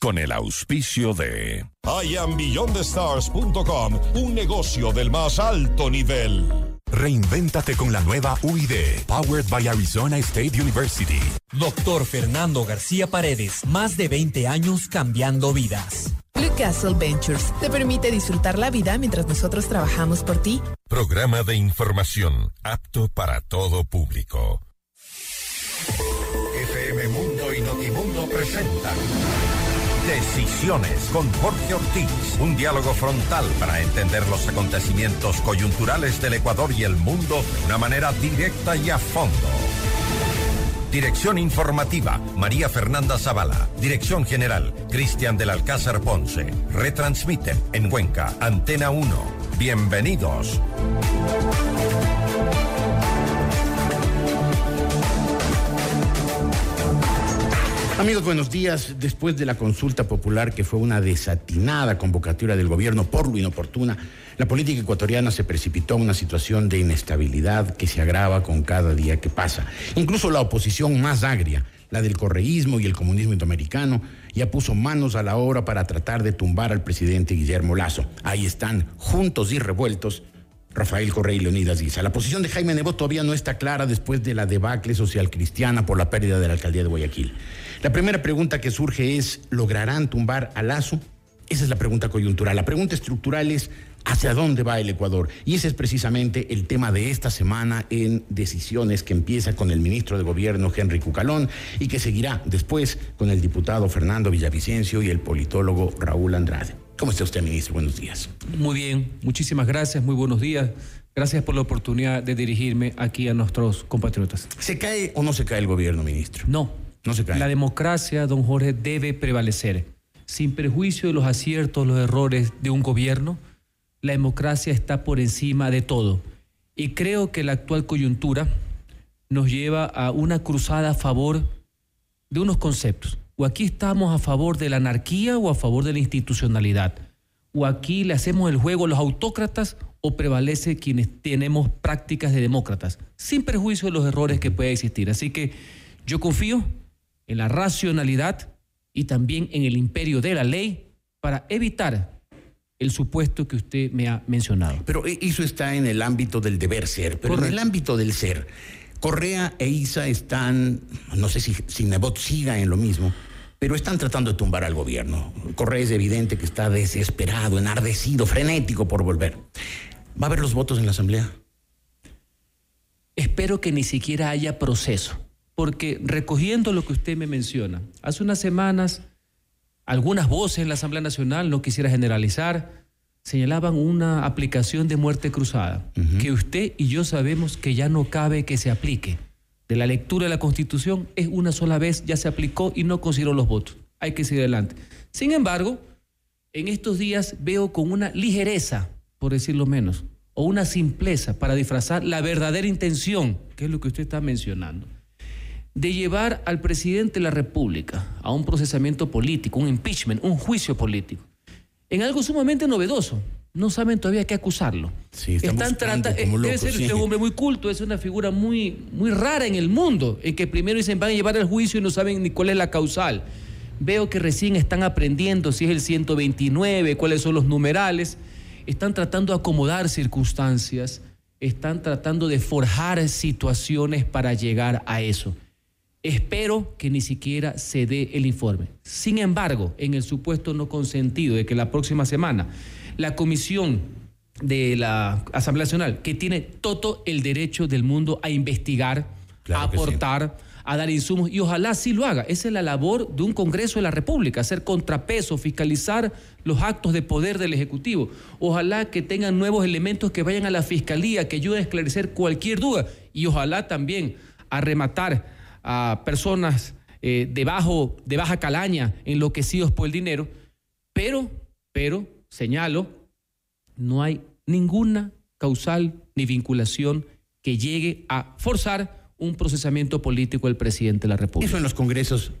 con el auspicio de IamBeyondTheStars.com, un negocio del más alto nivel. Reinvéntate con la nueva UID, powered by Arizona State University. Doctor Fernando García Paredes, más de 20 años cambiando vidas. Blue Castle Ventures te permite disfrutar la vida mientras nosotros trabajamos por ti. Programa de información apto para todo público. FM Mundo y Notimundo presentan Decisiones con Jorge Ortiz. Un diálogo frontal para entender los acontecimientos coyunturales del Ecuador y el mundo de una manera directa y a fondo. Dirección informativa, María Fernanda Zavala. Dirección general, Cristian del Alcázar Ponce. Retransmiten en Cuenca, Antena 1. Bienvenidos. Amigos, buenos días. Después de la consulta popular, que fue una desatinada convocatoria del gobierno por lo inoportuna, la política ecuatoriana se precipitó en una situación de inestabilidad que se agrava con cada día que pasa. Incluso la oposición más agria, la del correísmo y el comunismo indoamericano, ya puso manos a la obra para tratar de tumbar al presidente Guillermo Lazo. Ahí están, juntos y revueltos, Rafael Correa y Leonidas Guisa. La posición de Jaime Nebot todavía no está clara después de la debacle social cristiana por la pérdida de la alcaldía de Guayaquil. La primera pregunta que surge es, ¿lograrán tumbar a Lazo? Esa es la pregunta coyuntural. La pregunta estructural es, ¿hacia dónde va el Ecuador? Y ese es precisamente el tema de esta semana en Decisiones, que empieza con el ministro de Gobierno, Henry Cucalón, y que seguirá después con el diputado Fernando Villavicencio y el politólogo Raúl Andrade. ¿Cómo está usted, ministro? Buenos días. Muy bien, muchísimas gracias, muy buenos días. Gracias por la oportunidad de dirigirme aquí a nuestros compatriotas. ¿Se cae o no se cae el gobierno, ministro? No. No se cae. La democracia, don Jorge, debe prevalecer. Sin perjuicio de los aciertos, los errores de un gobierno, la democracia está por encima de todo. Y creo que la actual coyuntura nos lleva a una cruzada a favor de unos conceptos. O aquí estamos a favor de la anarquía o a favor de la institucionalidad. O aquí le hacemos el juego a los autócratas o prevalece quienes tenemos prácticas de demócratas, sin perjuicio de los errores que puede existir. Así que yo confío en la racionalidad y también en el imperio de la ley para evitar el supuesto que usted me ha mencionado. Pero eso está en el ámbito del deber ser, pero en el ámbito del ser. Correa e Isa están, no sé si, si Nebot siga en lo mismo, pero están tratando de tumbar al gobierno. Correa es evidente que está desesperado, enardecido, frenético por volver. ¿Va a haber los votos en la Asamblea? Espero que ni siquiera haya proceso, porque recogiendo lo que usted me menciona, hace unas semanas algunas voces en la Asamblea Nacional, no quisiera generalizar, señalaban una aplicación de muerte cruzada, que usted y yo sabemos que ya no cabe que se aplique de la lectura de la Constitución es una sola vez, ya se aplicó y no consideró los votos. Hay que seguir adelante. Sin embargo, en estos días veo con una ligereza, por decirlo menos, o una simpleza para disfrazar la verdadera intención, que es lo que usted está mencionando, de llevar al presidente de la República a un procesamiento político, un impeachment, un juicio político, en algo sumamente novedoso, no saben todavía qué acusarlo. Sí, están tratando, como debe ser sí. un hombre muy culto, es una figura muy, muy rara en el mundo, en que primero dicen van a llevar al juicio y no saben ni cuál es la causal. Veo que recién están aprendiendo si es el 129, cuáles son los numerales, están tratando de acomodar circunstancias, están tratando de forjar situaciones para llegar a eso. Espero que ni siquiera se dé el informe. Sin embargo, en el supuesto no consentido de que la próxima semana la comisión de la Asamblea Nacional, que tiene todo el derecho del mundo a investigar, Claro a sí. aportar, a dar insumos, y ojalá sí lo haga. Esa es la labor de un Congreso de la República, hacer contrapeso, fiscalizar los actos de poder del Ejecutivo. Ojalá que tengan nuevos elementos que vayan a la Fiscalía, que ayuden a esclarecer cualquier duda, y ojalá también a rematar a personas eh, de, bajo, de baja calaña, enloquecidos por el dinero, pero, pero, señalo, no hay ninguna causal ni vinculación que llegue a forzar un procesamiento político del presidente de la República. Eso en los congresos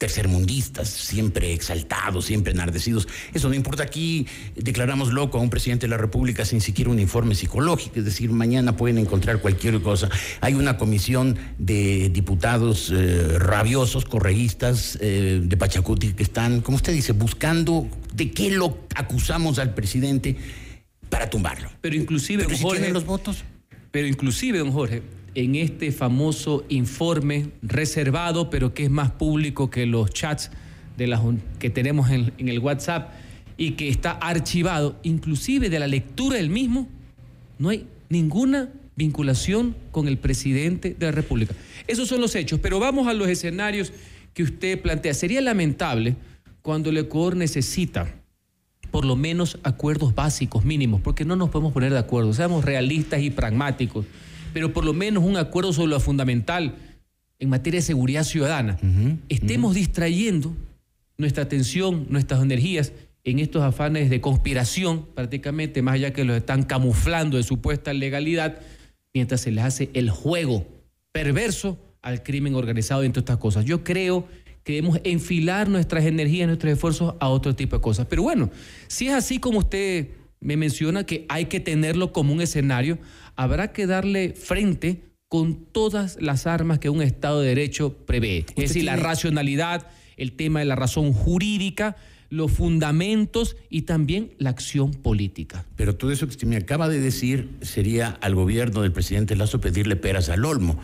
tercermundistas, siempre exaltados, siempre enardecidos. Eso no importa. Aquí declaramos loco a un presidente de la República sin siquiera un informe psicológico, es decir, mañana pueden encontrar cualquier cosa. Hay una comisión de diputados eh, rabiosos, correístas eh, de Pachacuti que están, como usted dice, buscando de qué lo acusamos al presidente para tumbarlo. Pero inclusive, Pero si Jorge, tienen los votos. Pero inclusive, don Jorge, en este famoso informe reservado, pero que es más público que los chats de las, que tenemos en, en el WhatsApp y que está archivado, inclusive de la lectura del mismo, no hay ninguna vinculación con el presidente de la República. Esos son los hechos, pero vamos a los escenarios que usted plantea. Sería lamentable cuando el Ecuador necesita por lo menos acuerdos básicos mínimos, porque no nos podemos poner de acuerdo, seamos realistas y pragmáticos pero por lo menos un acuerdo sobre lo fundamental en materia de seguridad ciudadana. Estemos distrayendo nuestra atención, nuestras energías en estos afanes de conspiración, prácticamente, más allá que los están camuflando de supuesta legalidad, mientras se les hace el juego perverso al crimen organizado entre estas cosas. Yo creo que debemos enfilar nuestras energías, nuestros esfuerzos a otro tipo de cosas. Pero bueno, si es así como usted me menciona que hay que tenerlo como un escenario, habrá que darle frente con todas las armas que un Estado de Derecho prevé. Es decir, la racionalidad, el tema de la razón jurídica, los fundamentos y también la acción política. Pero todo eso que usted me acaba de decir sería al gobierno del presidente Lazo pedirle peras al olmo,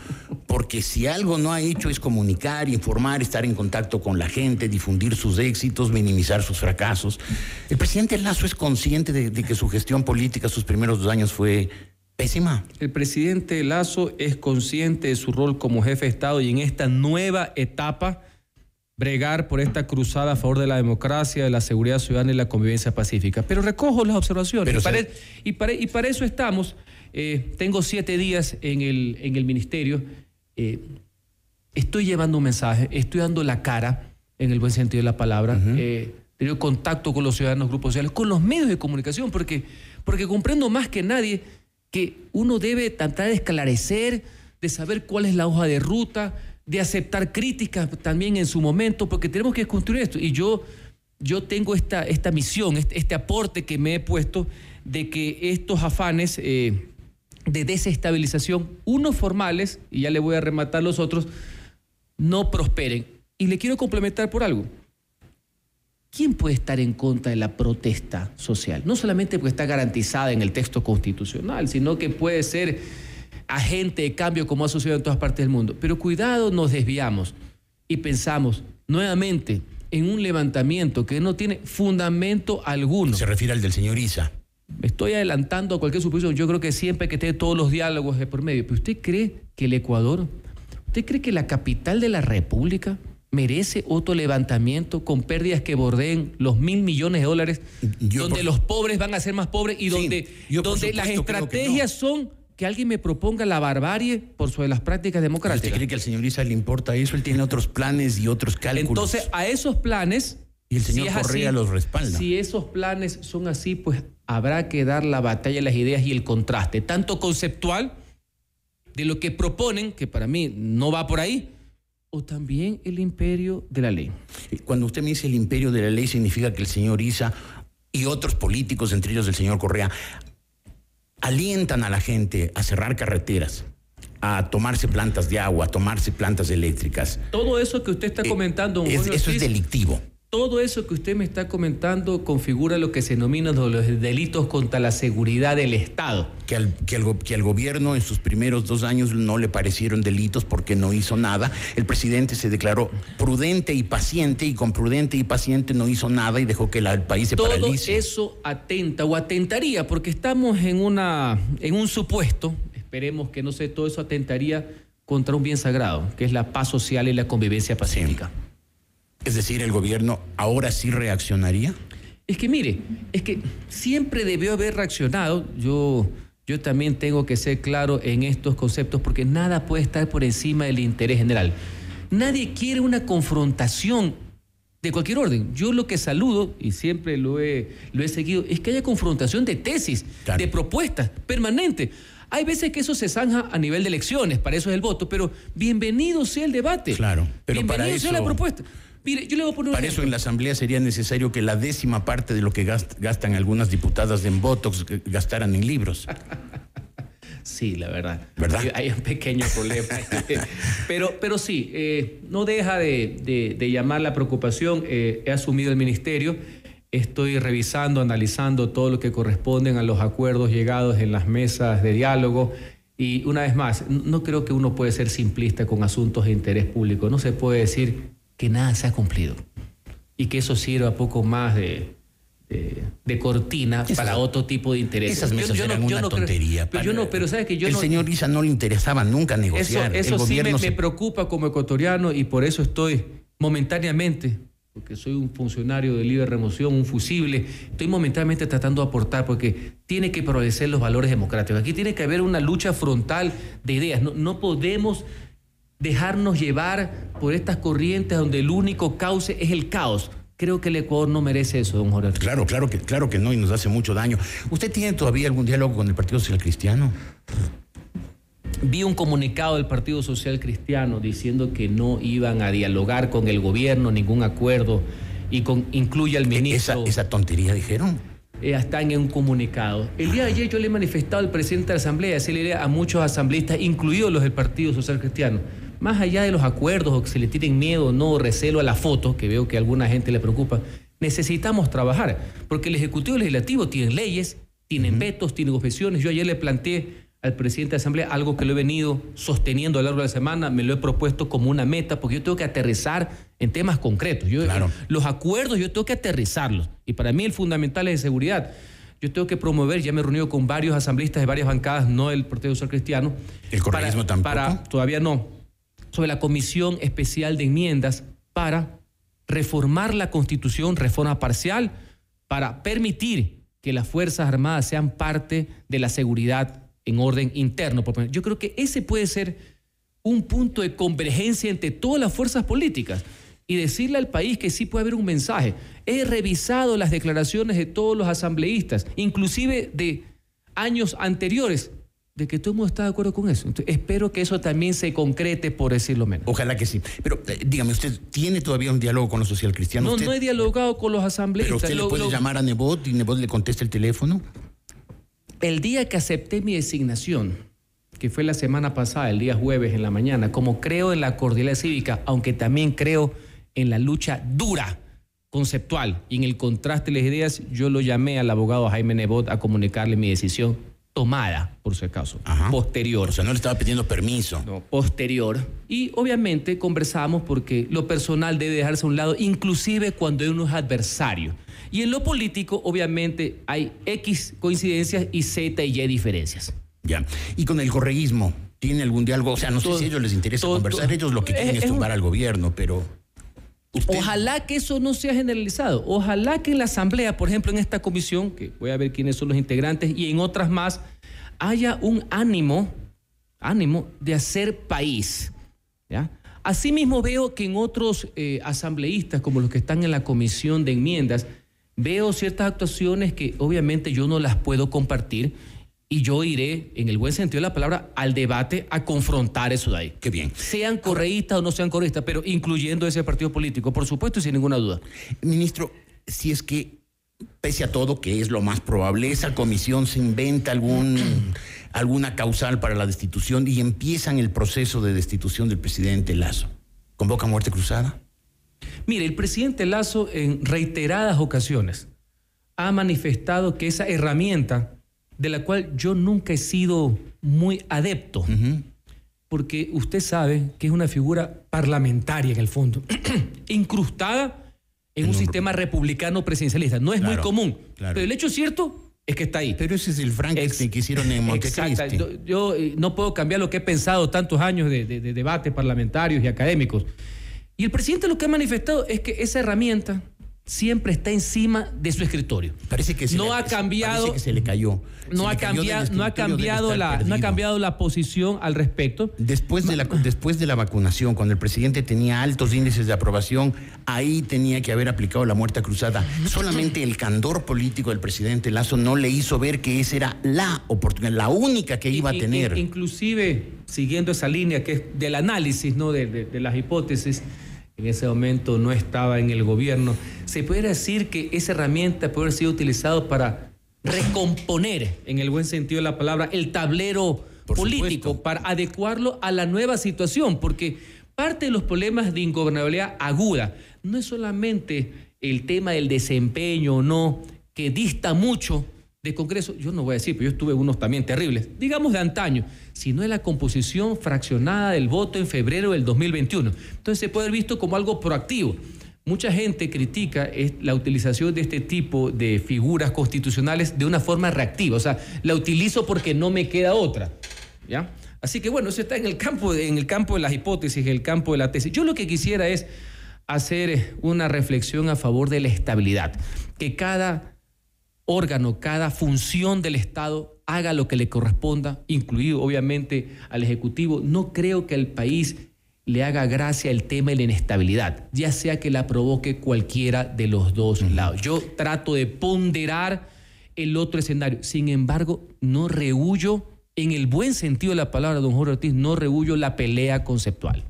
porque si algo no ha hecho es comunicar, informar, estar en contacto con la gente, difundir sus éxitos, minimizar sus fracasos. El presidente Lazo es consciente de, de que su gestión política sus primeros dos años fue pésima. El presidente Lazo es consciente de su rol como jefe de Estado y en esta nueva etapa bregar por esta cruzada a favor de la democracia, de la seguridad ciudadana y la convivencia pacífica. Pero recojo las observaciones y, para, y, para, y, para, eso estamos. Eh, tengo siete días en el, en el ministerio. Eh, estoy llevando un mensaje, estoy dando la cara, en el buen sentido de la palabra. Uh -huh. eh, tenido contacto con los ciudadanos, grupos sociales, con los medios de comunicación, porque, porque comprendo más que nadie que uno debe tratar de esclarecer, de saber cuál es la hoja de ruta, de aceptar críticas también en su momento, porque tenemos que construir esto. Y yo, yo tengo esta, esta misión, este, este aporte que me he puesto de que estos afanes eh, de desestabilización, unos formales, y ya le voy a rematar los otros, no prosperen. Y le quiero complementar por algo. ¿Quién puede estar en contra de la protesta social? No solamente porque está garantizada en el texto constitucional, sino que puede ser agente de cambio como ha sucedido en todas partes del mundo. Pero cuidado, nos desviamos y pensamos nuevamente en un levantamiento que no tiene fundamento alguno. Se refiere al del señor Isa. Me estoy adelantando a cualquier suposición. Yo creo que siempre que esté todos los diálogos de por medio. Pero ¿usted cree que el Ecuador, usted cree que la capital de la República merece otro levantamiento con pérdidas que bordeen los mil millones de dólares, yo donde por... los pobres van a ser más pobres y donde, sí, donde las estrategias no. son que alguien me proponga la barbarie por sobre las prácticas democráticas. ¿Usted cree que al señor Isa le importa eso? Él tiene otros planes y otros cálculos. Entonces, a esos planes... Y el señor si Correa así, los respalda. Si esos planes son así, pues habrá que dar la batalla de las ideas y el contraste, tanto conceptual de lo que proponen, que para mí no va por ahí, o también el imperio de la ley. Cuando usted me dice el imperio de la ley, significa que el señor Isa y otros políticos, entre ellos el señor Correa, alientan a la gente a cerrar carreteras, a tomarse plantas de agua, a tomarse plantas eléctricas. Todo eso que usted está comentando, eh, es, eso es delictivo. Todo eso que usted me está comentando configura lo que se denomina los delitos contra la seguridad del Estado. Que al, que, al, gobierno en sus primeros dos años no le parecieron delitos porque no hizo nada. El presidente se declaró prudente y paciente y con prudente y paciente no hizo nada y dejó que la, el país se Todo paralice. Todo eso atenta o atentaría porque estamos en, una, en un supuesto, esperemos que no sé, todo eso atentaría contra un bien sagrado, que es la paz social y la convivencia pacífica. Sí. Es decir, el gobierno ahora sí reaccionaría. Es que mire, es que siempre debió haber reaccionado. Yo, yo también tengo que ser claro en estos conceptos porque nada puede estar por encima del interés general. Nadie quiere una confrontación de cualquier orden. Yo lo que saludo, y siempre lo he, lo he seguido, es que haya confrontación de tesis, claro. de propuestas, permanente. Hay veces que eso se zanja a nivel de elecciones, para eso es el voto, pero bienvenido sea el debate. Claro, pero bienvenido para eso... sea la propuesta. Mire, yo le voy a poner un Para eso en la Asamblea sería necesario que la décima parte de lo que gastan algunas diputadas en Botox gastaran en libros. Sí, la verdad. ¿Verdad? Hay, un pequeño problema. pero, pero sí, eh, no deja de, llamar la preocupación. Eh, he asumido el ministerio. Estoy revisando, analizando todo lo que corresponden a los acuerdos llegados en las mesas de diálogo. Y una vez más, no creo que uno puede ser simplista con asuntos de interés público. No se puede decir que nada se ha cumplido y que eso sirva poco más de, de, cortina para otro tipo de intereses. Esas mesas eran una tontería. pero yo no, pero sabes que yo el señor Isa no le interesaba nunca negociar. Eso, eso sí me, preocupa como ecuatoriano y por eso estoy momentáneamente, porque soy un funcionario de libre remoción, un fusible, estoy momentáneamente tratando de aportar porque tiene que prevalecer los valores democráticos. Aquí tiene que haber una lucha frontal de ideas. No, no podemos dejarnos llevar por estas corrientes donde el único cauce es el caos. Creo que el Ecuador no merece eso, don Jorge. Claro, claro que, claro que no, y nos hace mucho daño. ¿Usted tiene todavía algún diálogo con el Partido Social Cristiano? Vi un comunicado del Partido Social Cristiano diciendo que no iban a dialogar con el gobierno, ningún acuerdo, y con incluye al ministro. ¿Esa, esa tontería dijeron? Eh, están en un comunicado. El día de ayer yo le he manifestado al presidente de la Asamblea, le a muchos asambleístas, incluidos los del Partido Social Cristiano, más allá de los acuerdos o que se le tienen miedo o no, recelo a la foto, que veo que a alguna gente le preocupa, necesitamos trabajar, porque el Ejecutivo Legislativo tiene leyes, tienen vetos, tienen objeciones. Yo ayer le planteé al presidente de la Asamblea algo que lo he venido sosteniendo a lo largo de la semana, me lo he propuesto como una meta, porque yo tengo que aterrizar en temas concretos. Yo, Los acuerdos yo tengo que aterrizarlos, y para mí el fundamental es de seguridad. Yo tengo que promover, ya me he reunido con varios asambleístas de varias bancadas, no del Partido Social Cristiano. ¿El correísmo tampoco? Para, todavía no, sobre la Comisión Especial de Enmiendas para reformar la Constitución, reforma parcial, para permitir que las Fuerzas Armadas sean parte de la seguridad en orden interno. Yo creo que ese puede ser un punto de convergencia entre todas las fuerzas políticas y decirle al país que sí puede haber un mensaje. He revisado las declaraciones de todos los asambleístas, inclusive de años anteriores, de que todo el mundo está de acuerdo con eso. espero que eso también se concrete, por decirlo menos. Ojalá que sí. Pero eh, dígame, ¿usted tiene todavía un diálogo con los socialcristianos? No, no he dialogado con los asambleístas. ¿Pero usted le puede llamar a Nebot y Nebot le contesta el teléfono? El día que acepté mi designación, que fue la semana pasada, el día jueves en la mañana, como creo en la cordialidad cívica, aunque también creo en la lucha dura conceptual y en el contraste de las ideas, yo lo llamé al abogado Jaime Nebot a comunicarle mi decisión tomada, por si acaso, posterior. O sea, no le estaba pidiendo permiso. No, posterior. Y obviamente conversamos porque lo personal debe dejarse a un lado, inclusive cuando uno es adversario. Y en lo político, obviamente, hay X coincidencias y Z y Y diferencias. Ya. Y con el correísmo, ¿tiene algún diálogo? O sea, no sé si a ellos les interesa conversar, ellos lo que quieren es, tumbar al gobierno, pero... Ojalá que eso no sea generalizado. Ojalá que en la Asamblea, por ejemplo, en esta comisión, que voy a ver quiénes son los integrantes, y en otras más, haya un ánimo, ánimo de hacer país. ¿ya? Asimismo veo que en otros eh, asambleístas, como los que están en la comisión de enmiendas, veo ciertas actuaciones que obviamente yo no las puedo compartir y yo iré, en el buen sentido de la palabra, al debate a confrontar eso de ahí. Qué bien. Sean correístas o no sean correístas, pero incluyendo ese partido político, por supuesto y sin ninguna duda. Ministro, si es que, pese a todo, que es lo más probable, esa comisión se inventa algún, alguna causal para la destitución y empiezan el proceso de destitución del presidente Lazo, ¿convoca muerte cruzada? Mire, el presidente Lazo en reiteradas ocasiones ha manifestado que esa herramienta de la cual yo nunca he sido muy adepto, porque usted sabe que es una figura parlamentaria en el fondo, incrustada en, un, sistema republicano presidencialista. No es muy común, pero el hecho cierto es que está ahí. Pero ese es el Frankenstein que hicieron en Montecristi. Yo, eh, no puedo cambiar lo que he pensado tantos años de, de debates parlamentarios y académicos. Y el presidente lo que ha manifestado es que esa herramienta siempre está encima de su escritorio. Parece que se no le, ha cambiado. Que se le cayó. No, ha, cambiado, no ha cambiado la, no ha cambiado la posición al respecto. Después de la después de la vacunación, cuando el presidente tenía altos índices de aprobación, ahí tenía que haber aplicado la muerte cruzada. Solamente el candor político del presidente Lazo no le hizo ver que esa era la oportunidad, la única que iba a tener. Inclusive siguiendo esa línea que es del análisis, no de las hipótesis en ese momento no estaba en el gobierno, se puede decir que esa herramienta puede haber sido utilizada para recomponer, en el buen sentido de la palabra, el tablero político, para adecuarlo a la nueva situación, porque parte de los problemas de ingobernabilidad aguda no es solamente el tema del desempeño o no, que dista mucho de Congreso, yo no voy a decir, pero yo estuve unos también terribles, digamos de antaño, sino de la composición fraccionada del voto en febrero del 2021. Entonces se puede ver visto como algo proactivo. Mucha gente critica la utilización de este tipo de figuras constitucionales de una forma reactiva, o sea, la utilizo porque no me queda otra. ¿ya? Así que bueno, eso está en el campo, en el campo de las hipótesis, en el campo de la tesis. Yo lo que quisiera es hacer una reflexión a favor de la estabilidad, que cada órgano, cada función del Estado haga lo que le corresponda, incluido obviamente al Ejecutivo. No creo que al país le haga gracia el tema de la inestabilidad, ya sea que la provoque cualquiera de los dos lados. Yo trato de ponderar el otro escenario. Sin embargo, no rehuyo, en el buen sentido de la palabra, don Jorge Ortiz, no rehuyo la pelea conceptual.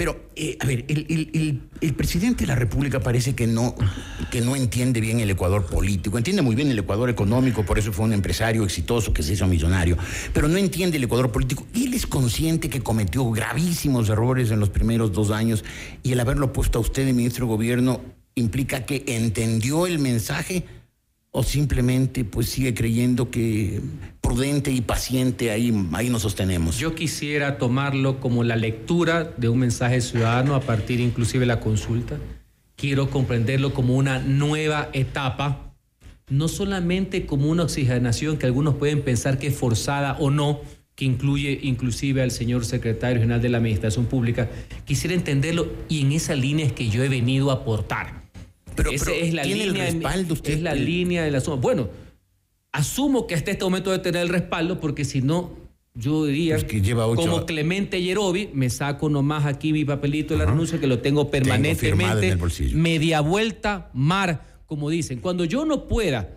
Pero, eh, a ver, el, presidente de la República parece que no, que no entiende bien el Ecuador político. Entiende muy bien el Ecuador económico, por eso fue un empresario exitoso que se hizo millonario. Pero no entiende el Ecuador político. Él es consciente que cometió gravísimos errores en los primeros dos años. Y el haberlo puesto a usted de ministro de Gobierno implica que entendió el mensaje o simplemente pues sigue creyendo que prudente y paciente ahí, ahí nos sostenemos. Yo quisiera tomarlo como la lectura de un mensaje ciudadano a partir inclusive de la consulta. Quiero comprenderlo como una nueva etapa, no solamente como una oxigenación que algunos pueden pensar que es forzada o no, que incluye inclusive al señor secretario general de la Administración Pública. Quisiera entenderlo y en esa línea es que yo he venido a aportar pero, es la ¿tiene línea, el respaldo usted? Es la línea de la suma. Bueno, asumo que hasta este momento debe tener el respaldo porque si no, yo diría, que lleva como Clemente Yerobi, me saco nomás aquí mi papelito de la renuncia que lo tengo permanentemente. Media vuelta, mar, como dicen. Cuando yo no pueda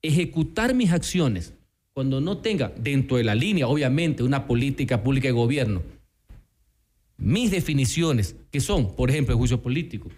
ejecutar mis acciones, cuando no tenga dentro de la línea, obviamente, una política pública de gobierno, mis definiciones, que son, por ejemplo, el juicio político,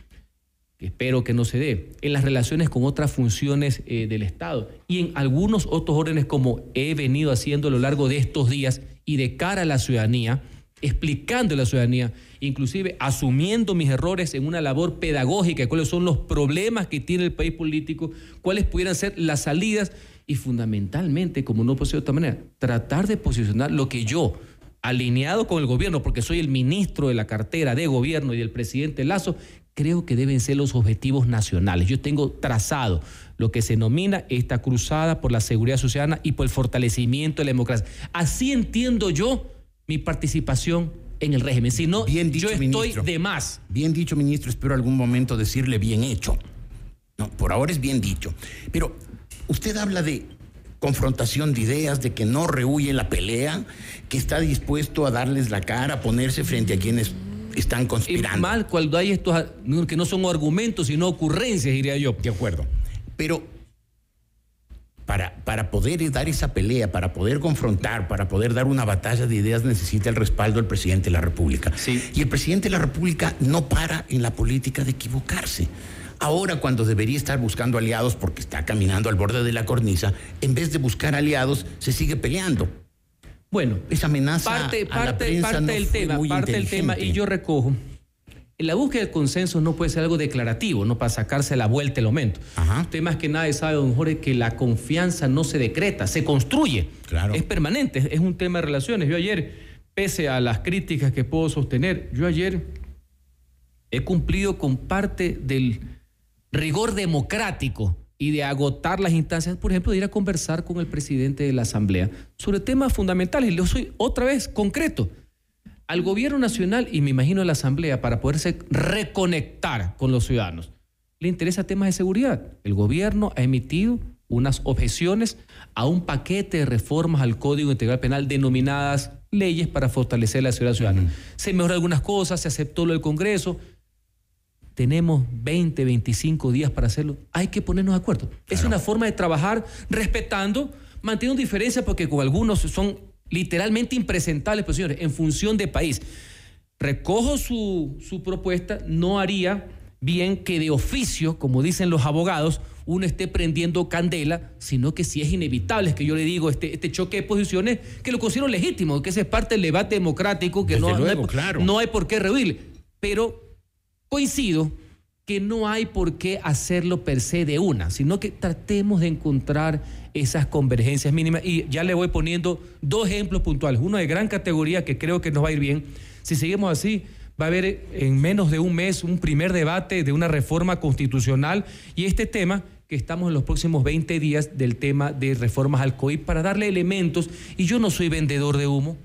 que espero que no se dé, en las relaciones con otras funciones eh, del Estado y en algunos otros órdenes como he venido haciendo a lo largo de estos días y de cara a la ciudadanía, explicando a la ciudadanía, inclusive asumiendo mis errores en una labor pedagógica, cuáles son los problemas que tiene el país político, cuáles pudieran ser las salidas y fundamentalmente, como no ser de otra manera, tratar de posicionar lo que yo alineado con el gobierno, porque soy el ministro de la cartera de gobierno y del presidente Lazo, creo que deben ser los objetivos nacionales. Yo tengo trazado lo que se denomina esta cruzada por la seguridad ciudadana y por el fortalecimiento de la democracia. Así entiendo yo mi participación en el régimen. Si no, bien dicho, yo estoy de más. Bien dicho, ministro, espero algún momento decirle bien hecho. No, por ahora es bien dicho. Pero usted habla de confrontación de ideas, de que no rehuye la pelea, que está dispuesto a darles la cara, a ponerse frente a quienes están conspirando. Es mal cuando hay estos que no son argumentos, sino ocurrencias, diría yo. De acuerdo. Pero para, para, poder dar esa pelea, para poder confrontar, para poder dar una batalla de ideas, necesita el respaldo del presidente de la República. Sí. Y el presidente de la República no para en la política de equivocarse. Ahora, cuando debería estar buscando aliados porque está caminando al borde de la cornisa, en vez de buscar aliados, se sigue peleando. Bueno, esa amenaza parte, parte, parte del tema, parte del tema, y yo recojo. La búsqueda del consenso no puede ser algo declarativo, no para sacarse la vuelta el aumento. Usted más que nadie sabe, don Jorge, que la confianza no se decreta, se construye. Claro. Es permanente, es un tema de relaciones. Yo ayer, pese a las críticas que puedo sostener, yo ayer he cumplido con parte del rigor democrático y de agotar las instancias, por ejemplo, de ir a conversar con el presidente de la Asamblea sobre temas fundamentales. Y le soy otra vez concreto. Al gobierno nacional y me imagino a la Asamblea para poderse reconectar con los ciudadanos, le interesa temas de seguridad. El gobierno ha emitido unas objeciones a un paquete de reformas al Código Integral Penal denominadas leyes para fortalecer la seguridad ciudadana. Se mejoró algunas cosas, se aceptó lo del Congreso, tenemos 20, 25 días para hacerlo, hay que ponernos de acuerdo. Es una forma de trabajar respetando, manteniendo diferencias porque con algunos son literalmente impresentables, pues señores, en función de país. recojo su, su propuesta, no haría bien que de oficio, como dicen los abogados, uno esté prendiendo candela, sino que si es inevitable, es que yo le digo, este, este choque de posiciones, que lo considero legítimo, que ese es parte del debate democrático, que no, luego, no, hay, claro. no hay por qué rehuir. Pero coincido que no hay por qué hacerlo per se de una, sino que tratemos de encontrar esas convergencias mínimas. Y ya le voy poniendo dos ejemplos puntuales. Uno de gran categoría que creo que nos va a ir bien. Si seguimos así, va a haber en menos de un mes un primer debate de una reforma constitucional y este tema que estamos en los próximos 20 días del tema de reformas al COI para darle elementos, y yo no soy vendedor de humo,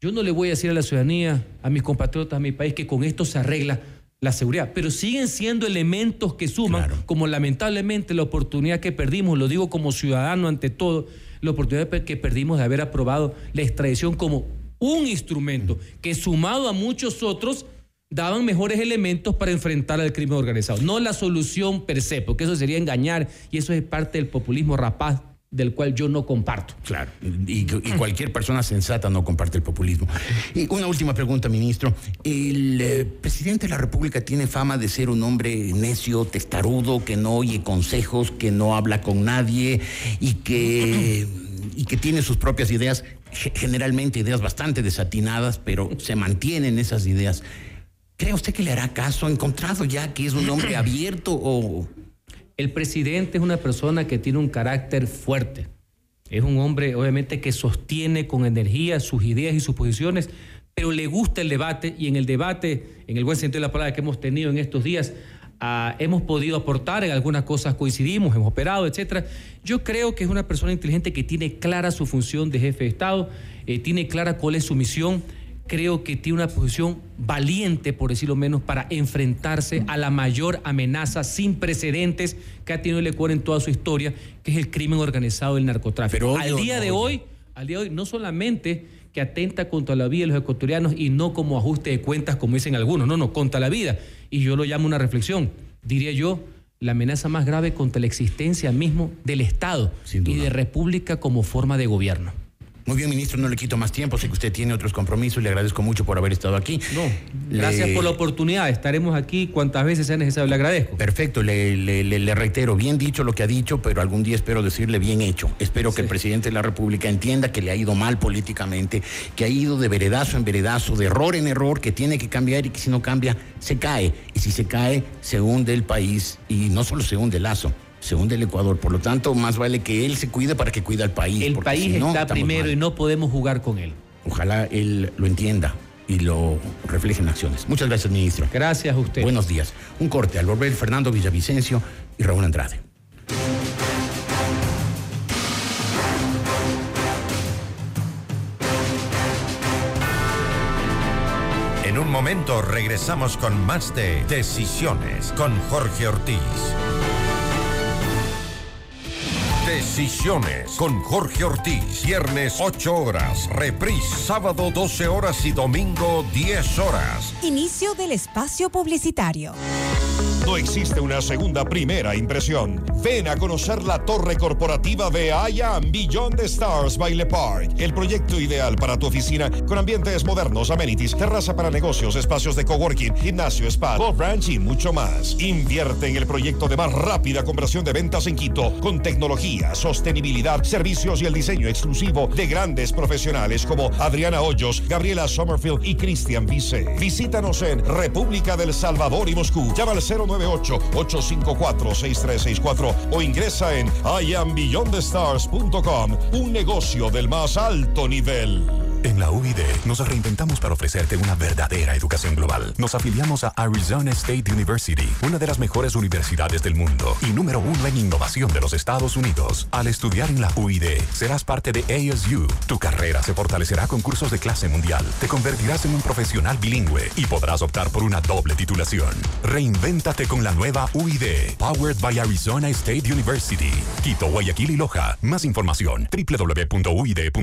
yo no le voy a decir a la ciudadanía, a mis compatriotas, a mi país, que con esto se arregla la seguridad, pero siguen siendo elementos que suman, como lamentablemente la oportunidad que perdimos, lo digo como ciudadano ante todo, la oportunidad que perdimos de haber aprobado la extradición como un instrumento que sumado a muchos otros daban mejores elementos para enfrentar al crimen organizado, no la solución per se, porque eso sería engañar y eso es parte del populismo rapaz del cual yo no comparto. Claro, y, cualquier persona sensata no comparte el populismo. Y una última pregunta, ministro. El eh, presidente de la República tiene fama de ser un hombre necio, testarudo, que no oye consejos, que no habla con nadie y que, y que tiene sus propias ideas, generalmente ideas bastante desatinadas, pero se mantienen esas ideas. ¿Cree usted que le hará caso? ¿Ha encontrado ya que es un hombre abierto o...? El presidente es una persona que tiene un carácter fuerte. Es un hombre, obviamente, que sostiene con energía sus ideas y sus posiciones, pero le gusta el debate y en el debate, en el buen sentido de la palabra que hemos tenido en estos días, uh, hemos podido aportar, en algunas cosas coincidimos, hemos operado, etcétera. Yo creo que es una persona inteligente que tiene clara su función de jefe de Estado, eh, tiene clara cuál es su misión creo que tiene una posición valiente, por decirlo menos, para enfrentarse a la mayor amenaza sin precedentes que ha tenido el Ecuador en toda su historia, que es el crimen organizado del narcotráfico. Pero al día de hoy, al día de hoy, no solamente que atenta contra la vida de los ecuatorianos y no como ajuste de cuentas, como dicen algunos, no, no, contra la vida. Y yo lo llamo una reflexión. Diría yo, la amenaza más grave contra la existencia mismo del Estado y de República como forma de gobierno. Muy bien, ministro, no le quito más tiempo, sé que usted tiene otros compromisos, le agradezco mucho por haber estado aquí. No, gracias por la oportunidad, estaremos aquí cuantas veces sea necesario, le agradezco. Perfecto, le, le, le, reitero, bien dicho lo que ha dicho, pero algún día espero decirle bien hecho. Espero sí. que el presidente de la República entienda que le ha ido mal políticamente, que ha ido de veredazo en veredazo, de error en error, que tiene que cambiar y que si no cambia, se cae. Y si se cae, se hunde el país y no solo se hunde el lazo, se hunde el Ecuador. Por lo tanto, más vale que él se cuide para que cuide al país. El país si no, está primero mal. y no podemos jugar con él. Ojalá él lo entienda y lo refleje en acciones. Muchas gracias, ministro. Gracias a usted. Buenos días. Un corte al volver Fernando Villavicencio y Raúl Andrade. En un momento regresamos con más de Decisiones con Jorge Ortiz. Decisiones con Jorge Ortiz. Viernes 8 horas. Reprise sábado 12 horas y domingo 10 horas. Inicio del espacio publicitario. No existe una segunda primera impresión. Ven a conocer la torre corporativa de I Am Beyond Stars by Le Park. El proyecto ideal para tu oficina con ambientes modernos, amenities, terraza para negocios, espacios de coworking, gimnasio, spa, golf ranch y mucho más. Invierte en el proyecto de más rápida conversión de ventas en Quito con tecnología, sostenibilidad, servicios y el diseño exclusivo de grandes profesionales como Adriana Hoyos, Gabriela Sommerfield y Cristian Vice. Visítanos en República del Salvador y Moscú. Llama al 098-854-6364 o ingresa en iambeyondthestars.com, un negocio del más alto nivel. En la UID nos reinventamos para ofrecerte una verdadera educación global. Nos afiliamos a Arizona State University, una de las mejores universidades del mundo y número uno en innovación de los Estados Unidos. Al estudiar en la UID, serás parte de ASU. Tu carrera se fortalecerá con cursos de clase mundial. Te convertirás en un profesional bilingüe y podrás optar por una doble titulación. Reinvéntate con la nueva UID, powered by Arizona State University. Quito, Guayaquil y Loja. Más información www.uid.edu.es.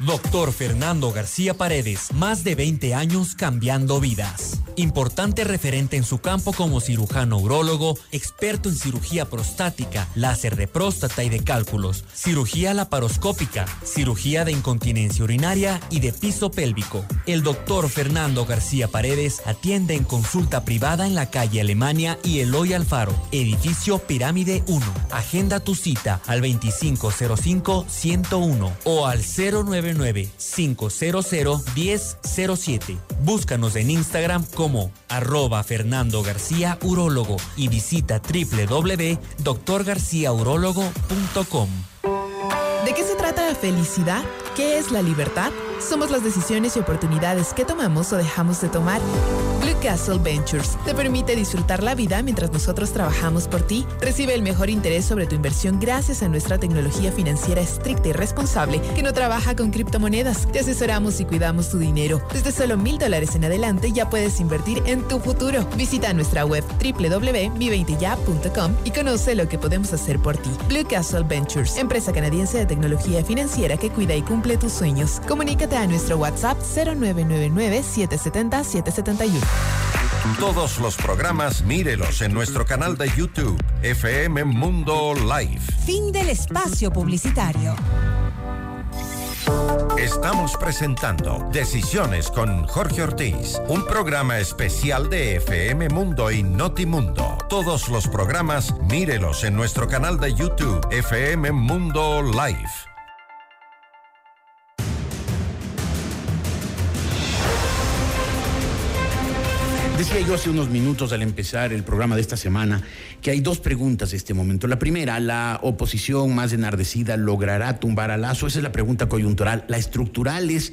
Doctor Fernando García Paredes, más de 20 años cambiando vidas. Importante referente en su campo como cirujano urólogo, experto en cirugía prostática, láser de próstata y de cálculos, cirugía laparoscópica, cirugía de incontinencia urinaria y de piso pélvico. El doctor Fernando García Paredes atiende en consulta privada en la calle Alemania y Eloy Alfaro, edificio Pirámide 1. Agenda tu cita al 2505-101 o al 09 999-500-1007. Búscanos en Instagram como arroba Fernando García Urólogo y visita www.doctorgarciaurologo.com. ¿De qué se trata la felicidad? ¿Qué es la libertad? Somos las decisiones y oportunidades que tomamos o dejamos de tomar. Blue Castle Ventures te permite disfrutar la vida mientras nosotros trabajamos por ti. Recibe el mejor interés sobre tu inversión gracias a nuestra tecnología financiera estricta y responsable que no trabaja con criptomonedas. Te asesoramos y cuidamos tu dinero. Desde solo mil dólares en adelante ya puedes invertir en tu futuro. Visita nuestra web www.mi20ya.com y conoce lo que podemos hacer por ti. Blue Castle Ventures, empresa canadiense de tecnología financiera que cuida y cumple tus sueños. Comunícate a nuestro WhatsApp 0999-770-771. Todos los programas mírelos en nuestro canal de YouTube, FM Mundo Live. Fin del espacio publicitario. Estamos presentando Decisiones con Jorge Ortiz, un programa especial de FM Mundo y Notimundo. Todos los programas mírelos en nuestro canal de YouTube, FM Mundo Live. Decía yo hace unos minutos al empezar el programa de esta semana que hay dos preguntas en este momento. La primera, ¿la oposición más enardecida logrará tumbar a Lazo? Esa es la pregunta coyuntural. La estructural es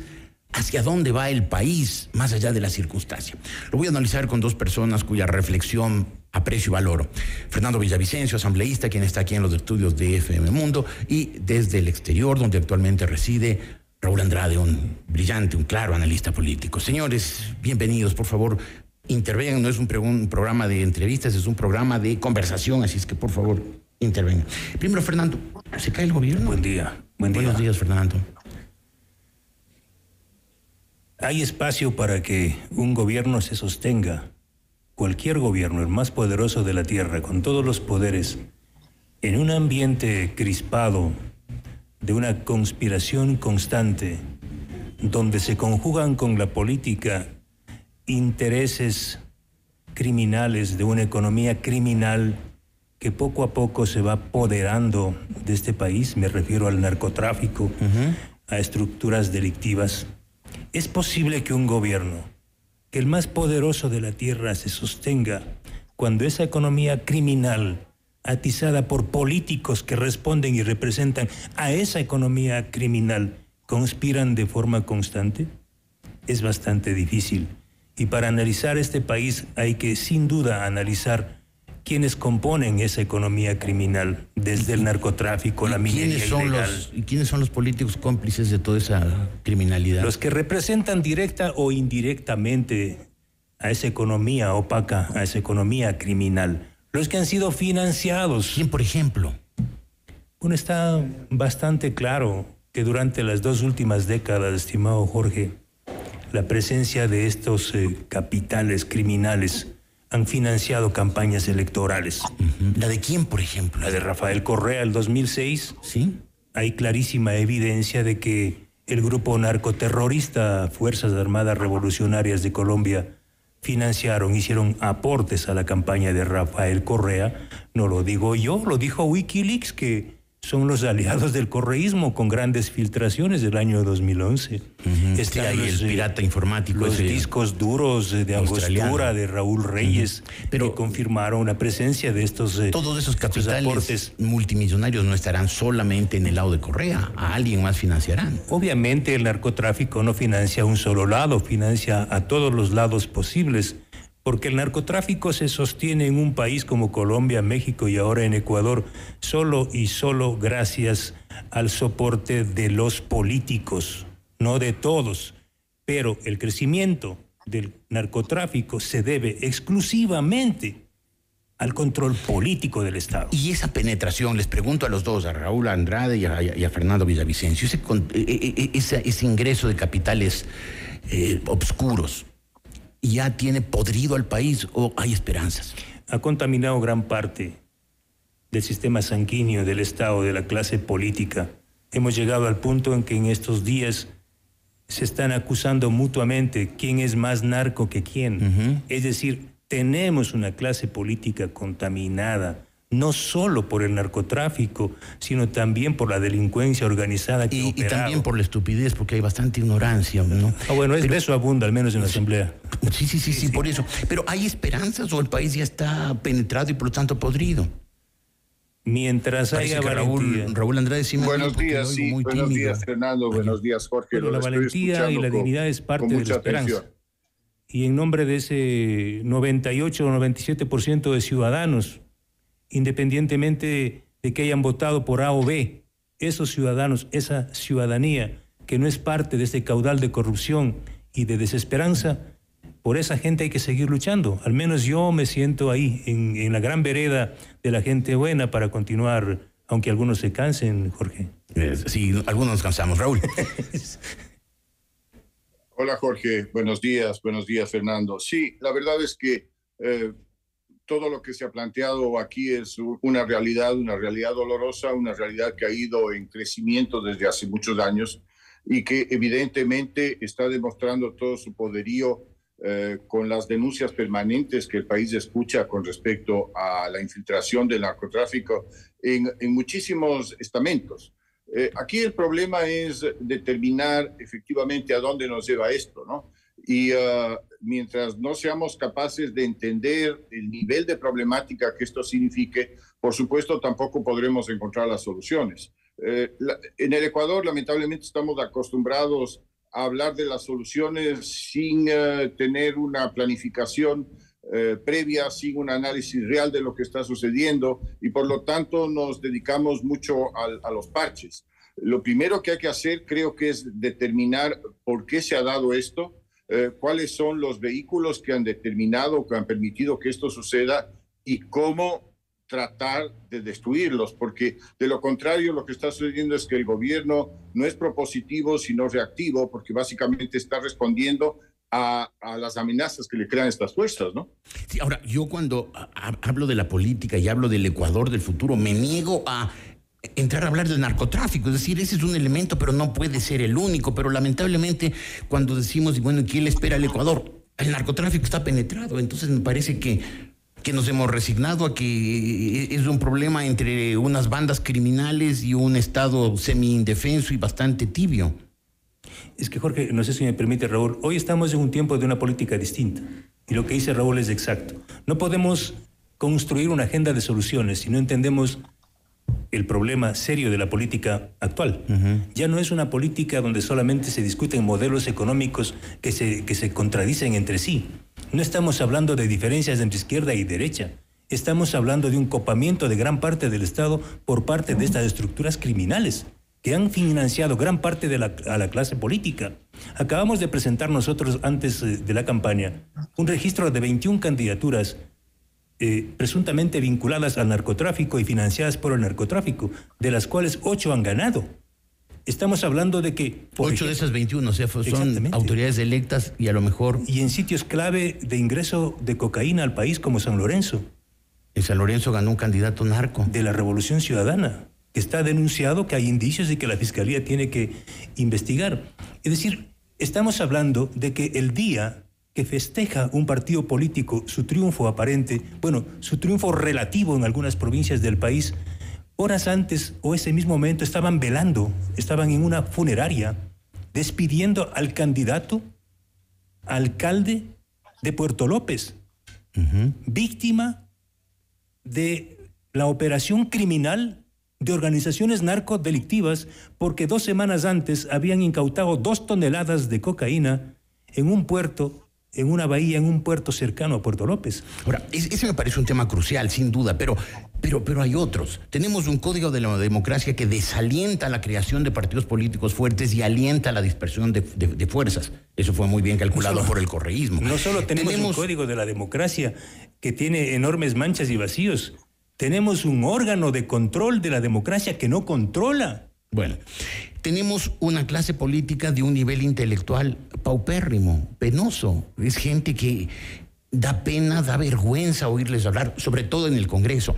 hacia dónde va el país más allá de la circunstancia. Lo voy a analizar con dos personas cuya reflexión aprecio y valoro. Fernando Villavicencio, asambleísta, quien está aquí en los estudios de FM Mundo, y desde el exterior, donde actualmente reside Raúl Andrade, un brillante, un claro analista político. Señores, bienvenidos, por favor, intervengan, no es un, programa de entrevistas, es un programa de conversación, así es que por favor intervengan. Primero, Fernando, ¿se cae el gobierno? Buen día, buen día. Buenos días, Fernando. Hay espacio para que un gobierno se sostenga, cualquier gobierno, el más poderoso de la tierra, con todos los poderes, en un ambiente crispado, de una conspiración constante, donde se conjugan con la política intereses criminales de una economía criminal que poco a poco se va apoderando de este país, me refiero al narcotráfico, a estructuras delictivas. Es posible que un gobierno, que el más poderoso de la tierra se sostenga cuando esa economía criminal, atizada por políticos que responden y representan a esa economía criminal, conspiran de forma constante? Es bastante difícil. Y para analizar este país hay que sin duda analizar quiénes componen esa economía criminal, desde el narcotráfico, la minería ¿quiénes son Los, ¿Y quiénes son los políticos cómplices de toda esa criminalidad? Los que representan directa o indirectamente a esa economía opaca, a esa economía criminal. Los que han sido financiados. ¿Quién, por ejemplo? Bueno, está bastante claro que durante las dos últimas décadas, estimado Jorge, la presencia de estos eh, capitales criminales han financiado campañas electorales. ¿La de quién, por ejemplo? La de Rafael Correa, el 2006. Sí. Hay clarísima evidencia de que el grupo narcoterrorista Fuerzas Armadas Revolucionarias de Colombia financiaron, hicieron aportes a la campaña de Rafael Correa. No lo digo yo, lo dijo Wikileaks, que son los aliados del correísmo con grandes filtraciones del año 2011. Está ahí el pirata informático. Los discos duros de Angostura, de Raúl Reyes, Pero, que confirmaron la presencia de estos eh, Todos esos capitales multimillonarios no estarán solamente en el lado de Correa, a alguien más financiarán. Obviamente el narcotráfico no financia a un solo lado, financia a todos los lados posibles porque el narcotráfico se sostiene en un país como Colombia, México y ahora en Ecuador solo y solo gracias al soporte de los políticos, no de todos. Pero el crecimiento del narcotráfico se debe exclusivamente al control político del Estado. Y esa penetración, les pregunto a los dos, a Raúl Andrade y a, Fernando Villavicencio, ese, e, e, e, ese, ingreso de capitales eh, obscuros, ¿ya tiene podrido al país o hay esperanzas? Ha contaminado gran parte del sistema sanguíneo del Estado, de la clase política. Hemos llegado al punto en que en estos días se están acusando mutuamente quién es más narco que quién. Es decir, tenemos una clase política contaminada, no solo por el narcotráfico, sino también por la delincuencia organizada que y, y también por la estupidez, porque hay bastante ignorancia, ¿no? Ah, bueno, es, eso abunda, al menos en la Asamblea. Sí, sí, sí, sí, por eso. Pero ¿hay esperanzas o el país ya está penetrado y por lo tanto podrido? Mientras haya valentía. Raúl, Andrade Buenos días, sí. Buenos días, Fernando. Buenos días, Jorge. la valentía y la dignidad es parte de la esperanza y en nombre de ese 98 o 97% de ciudadanos, independientemente de que hayan votado por A o B, esos ciudadanos, esa ciudadanía que no es parte de este caudal de corrupción y de desesperanza, por esa gente hay que seguir luchando. Al menos yo me siento ahí, en, en la gran vereda de la gente buena para continuar, aunque algunos se cansen, Jorge. Sí, algunos nos cansamos. Raúl. Hola Jorge, buenos días, buenos días Fernando. Sí, la verdad es que eh, todo lo que se ha planteado aquí es una realidad, una realidad dolorosa, una realidad que ha ido en crecimiento desde hace muchos años y que evidentemente está demostrando todo su poderío eh, con las denuncias permanentes que el país escucha con respecto a la infiltración del narcotráfico en, en muchísimos estamentos. Eh, aquí el problema es determinar efectivamente a dónde nos lleva esto, ¿no? Y uh, mientras no seamos capaces de entender el nivel de problemática que esto signifique, por supuesto tampoco podremos encontrar las soluciones. Eh, en el Ecuador, lamentablemente, estamos acostumbrados a hablar de las soluciones sin uh, tener una planificación eh, previa, sin un análisis real de lo que está sucediendo y por lo tanto nos dedicamos mucho a, los parches. Lo primero que hay que hacer creo que es determinar por qué se ha dado esto, eh, cuáles son los vehículos que han determinado, que han permitido que esto suceda y cómo tratar de destruirlos, porque de lo contrario lo que está sucediendo es que el gobierno no es propositivo, sino reactivo, porque básicamente está respondiendo a, las amenazas que le crean estas fuerzas, ¿no? Sí, ahora, yo cuando hablo de la política y hablo del Ecuador del futuro, me niego a entrar a hablar del narcotráfico, es decir, ese es un elemento, pero no puede ser el único, pero lamentablemente cuando decimos, bueno, ¿quién le espera al Ecuador? El narcotráfico está penetrado, entonces me parece que, que nos hemos resignado a que es un problema entre unas bandas criminales y un Estado semi-indefenso y bastante tibio. Es que Jorge, no sé si me permite Raúl, hoy estamos en un tiempo de una política distinta. Y lo que dice Raúl es exacto. No podemos construir una agenda de soluciones si no entendemos el problema serio de la política actual. Ya no es una política donde solamente se discuten modelos económicos que se, que se contradicen entre sí. No estamos hablando de diferencias entre izquierda y derecha. Estamos hablando de un copamiento de gran parte del Estado por parte de estas estructuras criminales que han financiado gran parte de la, a la clase política. Acabamos de presentar nosotros antes eh, de la campaña un registro de 21 candidaturas eh, presuntamente vinculadas al narcotráfico y financiadas por el narcotráfico, de las cuales 8 han ganado. Estamos hablando de que... 8 de esas 21, o sea, son autoridades electas y a lo mejor... Y en sitios clave de ingreso de cocaína al país como San Lorenzo. En San Lorenzo ganó un candidato narco. De la Revolución Ciudadana que está denunciado, que hay indicios y que la Fiscalía tiene que investigar. Es decir, estamos hablando de que el día que festeja un partido político su triunfo aparente, bueno, su triunfo relativo en algunas provincias del país, horas antes o ese mismo momento estaban velando, estaban en una funeraria, despidiendo al candidato, alcalde de Puerto López, víctima de la operación criminal de organizaciones narcodelictivas porque dos semanas antes habían incautado dos toneladas de cocaína en un puerto, en una bahía, en un puerto cercano a Puerto López. Ahora, ese me parece un tema crucial, sin duda, pero pero, pero hay otros. Tenemos un código de la democracia que desalienta la creación de partidos políticos fuertes y alienta la dispersión de, fuerzas. Eso fue muy bien calculado por el correísmo. No solo tenemos, un código de la democracia que tiene enormes manchas y vacíos, tenemos un órgano de control de la democracia que no controla. Bueno, tenemos una clase política de un nivel intelectual paupérrimo, penoso. Es gente que da pena, da vergüenza oírles hablar, sobre todo en el Congreso.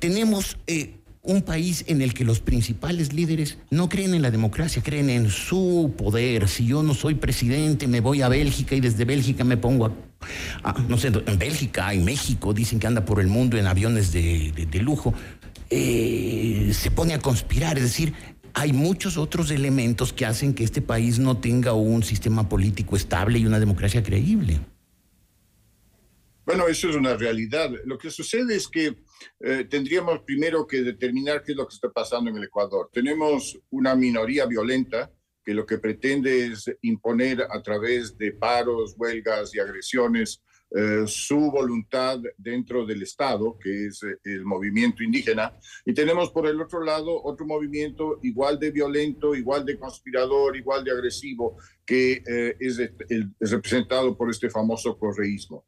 Tenemos eh, un país en el que los principales líderes no creen en la democracia, creen en su poder. Si yo no soy presidente, me voy a Bélgica y desde Bélgica me pongo a, no sé, en Bélgica, en México, dicen que anda por el mundo en aviones de, lujo. Eh, se pone a conspirar, es decir, hay muchos otros elementos que hacen que este país no tenga un sistema político estable y una democracia creíble. Bueno, eso es una realidad. Lo que sucede es que eh, tendríamos primero que determinar qué es lo que está pasando en el Ecuador. Tenemos una minoría violenta que lo que pretende es imponer a través de paros, huelgas y agresiones eh, su voluntad dentro del Estado, que es eh, el movimiento indígena, y tenemos por el otro lado otro movimiento igual de violento, igual de conspirador, igual de agresivo, que eh, es, representado por este famoso correísmo.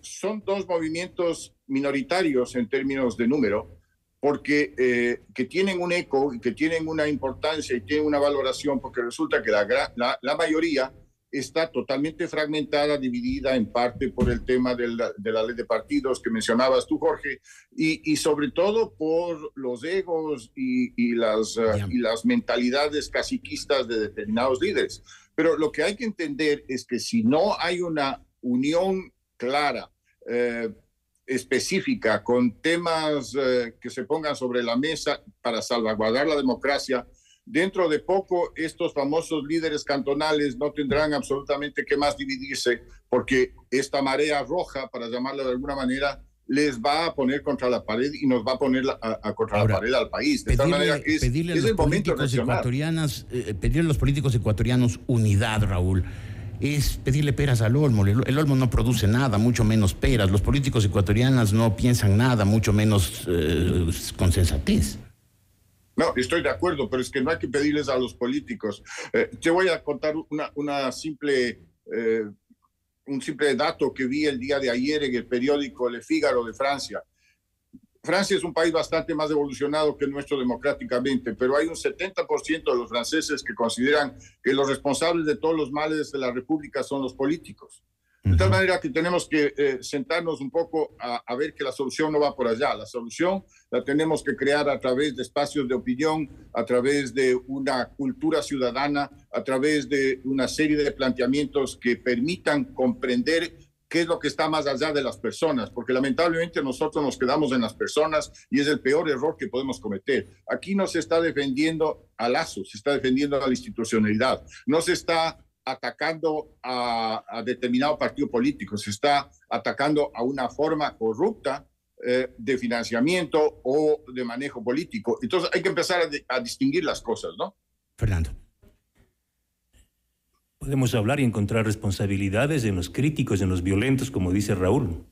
son dos movimientos minoritarios en términos de número, porque que tienen un eco y que tienen una importancia y tienen una valoración, porque resulta que la, mayoría está totalmente fragmentada, dividida en parte por el tema de la, ley de partidos que mencionabas tú, Jorge, y, sobre todo por los egos y, las, uh, y las mentalidades caciquistas de determinados líderes. Pero lo que hay que entender es que si no hay una unión clara, eh, específica, con temas eh, que se pongan sobre la mesa para salvaguardar la democracia, Dentro de poco, estos famosos líderes cantonales no tendrán absolutamente que más dividirse, porque esta marea roja, para llamarla de alguna manera, les va a poner contra la pared y nos va a poner a, contra la pared al país. De pedirle, manera que es, pedirle a los políticos ecuatorianos, eh, pedirle a los políticos ecuatorianos unidad, Raúl es pedirle peras al olmo. El, olmo no produce nada, mucho menos peras. Los políticos ecuatorianos no piensan nada, mucho menos eh, con sensatez. No, estoy de acuerdo, pero es que no hay que pedirles a los políticos. Eh, te voy a contar una, simple, eh, un simple dato que vi el día de ayer en el periódico Le Figaro de Francia. Francia es un país bastante más evolucionado que el nuestro democráticamente, pero hay un 70% de los franceses que consideran que los responsables de todos los males de la República son los políticos. De tal manera que tenemos que eh, sentarnos un poco a, ver que la solución no va por allá. La solución la tenemos que crear a través de espacios de opinión, a través de una cultura ciudadana, a través de una serie de planteamientos que permitan comprender qué es lo que está más allá de las personas, porque lamentablemente nosotros nos quedamos en las personas y es el peor error que podemos cometer. Aquí no se está defendiendo a Lazo, se está defendiendo a la institucionalidad, no se está atacando a, determinado partido político, se está atacando a una forma corrupta eh, de financiamiento o de manejo político. Entonces hay que empezar a, distinguir las cosas, ¿no? Fernando. Podemos hablar y encontrar responsabilidades en los críticos, en los violentos, como dice Raúl,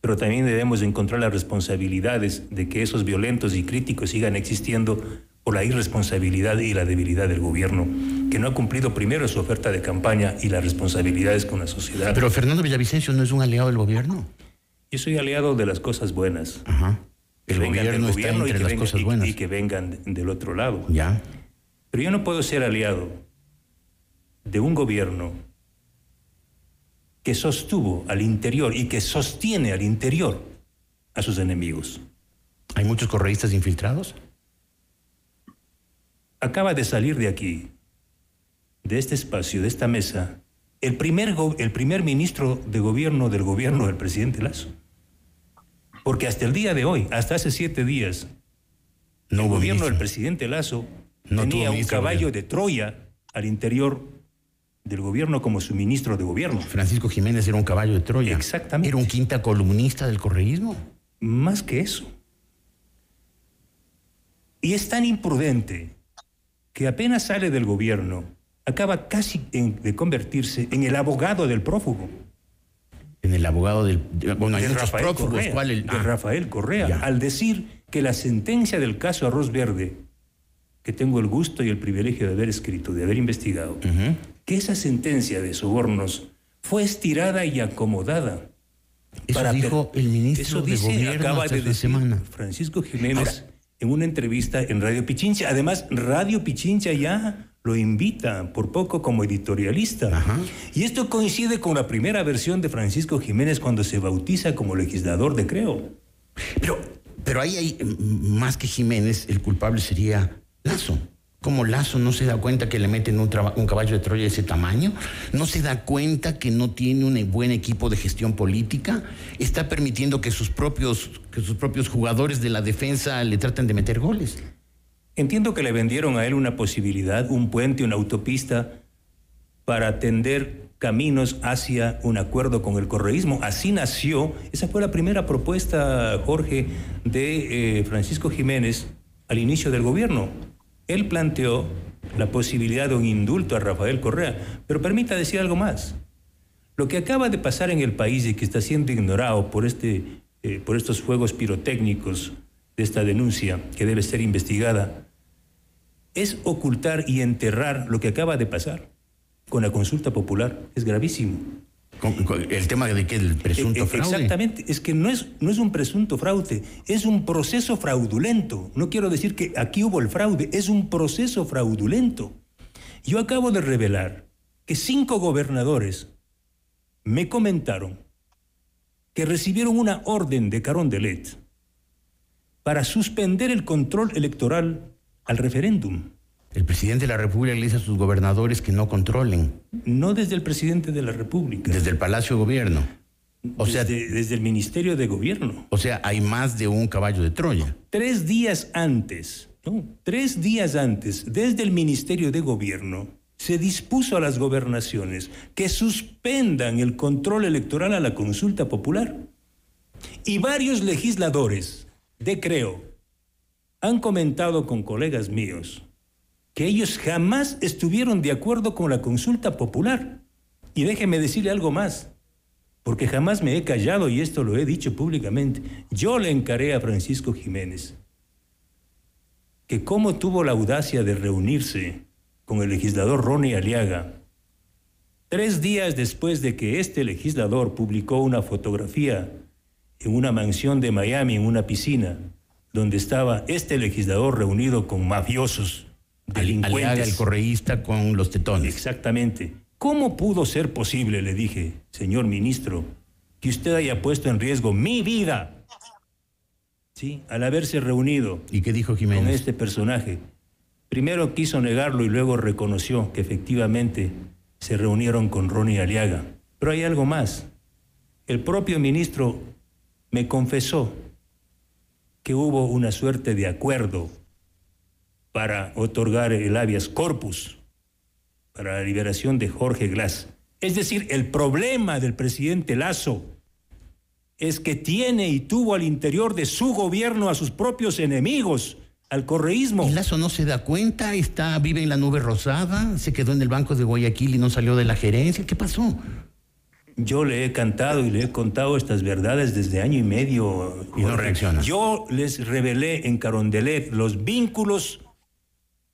pero también debemos encontrar las responsabilidades de que esos violentos y críticos sigan existiendo por la irresponsabilidad y la debilidad del gobierno, que no ha cumplido primero su oferta de campaña y las responsabilidades con la sociedad. Pero Fernando Villavicencio no es un aliado del gobierno. Yo soy aliado de las cosas buenas. Ajá. El gobierno, está entre las cosas buenas. Y, que vengan del otro lado. Ya. Pero yo no puedo ser aliado de un gobierno que sostuvo al interior y que sostiene al interior a sus enemigos. ¿Hay muchos correístas infiltrados? acaba de salir de aquí, de este espacio, de esta mesa, el primer, el primer ministro de gobierno del gobierno del presidente Lazo. Porque hasta el día de hoy, hasta hace siete días, el gobierno del presidente Lazo tenía un caballo de Troya al interior del gobierno como su ministro de gobierno. Francisco Jiménez era un caballo de Troya. Exactamente. Era un quinta columnista del correísmo. Más que eso. Y es tan imprudente que apenas sale del gobierno, acaba casi de convertirse en el abogado del prófugo. En el abogado del. Bueno, hay de muchos Rafael prófugos. Correa, ¿Cuál el- de ah, Rafael Correa, Ya. al decir que la sentencia del caso Arroz Verde, que tengo el gusto y el privilegio de haber escrito, de haber investigado, que esa sentencia de sobornos fue estirada y acomodada. Eso per- dijo el ministro Eso de dice, Gobierno acaba hace de decir semana. Francisco Jiménez en una entrevista en Radio Pichincha. Además, Radio Pichincha ya lo invita por poco como editorialista. Y esto coincide con la primera versión de Francisco Jiménez cuando se bautiza como legislador de Creo. Pero, pero ahí hay más que Jiménez, el culpable sería Lazo. ¿Cómo Lazo no se da cuenta que le meten un, un caballo de Troya de ese tamaño? ¿No se da cuenta que no tiene un buen equipo de gestión política? ¿Está permitiendo que sus propios, que sus propios jugadores de la defensa le traten de meter goles? Entiendo que le vendieron a él una posibilidad, un puente, una autopista para atender caminos hacia un acuerdo con el correísmo. Así nació, esa fue la primera propuesta, Jorge, de eh, Francisco Jiménez al inicio del gobierno. Él planteó la posibilidad de un indulto a Rafael Correa, pero permita decir algo más. Lo que acaba de pasar en el país y que está siendo ignorado por, este, eh, por estos fuegos pirotécnicos de esta denuncia que debe ser investigada, es ocultar y enterrar lo que acaba de pasar con la consulta popular. Es gravísimo. el tema de que el presunto Eh, eh, fraude. Exactamente, es que no es, no es un presunto fraude, es un proceso fraudulento. No quiero decir que aquí hubo el fraude, es un proceso fraudulento. Yo acabo de revelar que cinco gobernadores me comentaron que recibieron una orden de Carondelet para suspender el control electoral al referéndum. El presidente de la República le dice a sus gobernadores que no controlen. No desde el presidente de la República. Desde el Palacio de Gobierno. O sea, desde, desde el Ministerio de Gobierno. O sea, hay más de un caballo de Troya. Tres días antes, ¿no? Tres días antes, desde el Ministerio de Gobierno, se dispuso a las gobernaciones que suspendan el control electoral a la consulta popular. Y varios legisladores de Creo han comentado con colegas míos que ellos jamás estuvieron de acuerdo con la consulta popular. Y déjeme decirle algo más, porque jamás me he callado y esto lo he dicho públicamente. Yo le encaré a Francisco Jiménez que cómo tuvo la audacia de reunirse con el legislador Ronnie Aliaga tres días después de que este legislador publicó una fotografía en una mansión de Miami, en una piscina, donde estaba este legislador reunido con mafiosos, delincuentes. Aliaga, el correísta con los tetones. Exactamente. ¿Cómo pudo ser posible, le dije, señor ministro, que usted haya puesto en riesgo mi vida? Sí, al haberse reunido. ¿Y qué dijo Jiménez? Con este personaje. Primero quiso negarlo y luego reconoció que efectivamente se reunieron con Ronnie Aliaga. Pero hay algo más. El propio ministro me confesó que hubo una suerte de acuerdo para otorgar el habeas corpus para la liberación de Jorge Glass. Es decir, el problema del presidente Lazo es que tiene y tuvo al interior de su gobierno a sus propios enemigos, al correísmo. ¿Y Lazo no se da cuenta? Está, vive en la nube rosada, se quedó en el banco de Guayaquil y no salió de la gerencia. ¿Qué pasó? Yo le he cantado y le he contado estas verdades desde año y medio. Y no reacciona. Yo les revelé en Carondelet los vínculos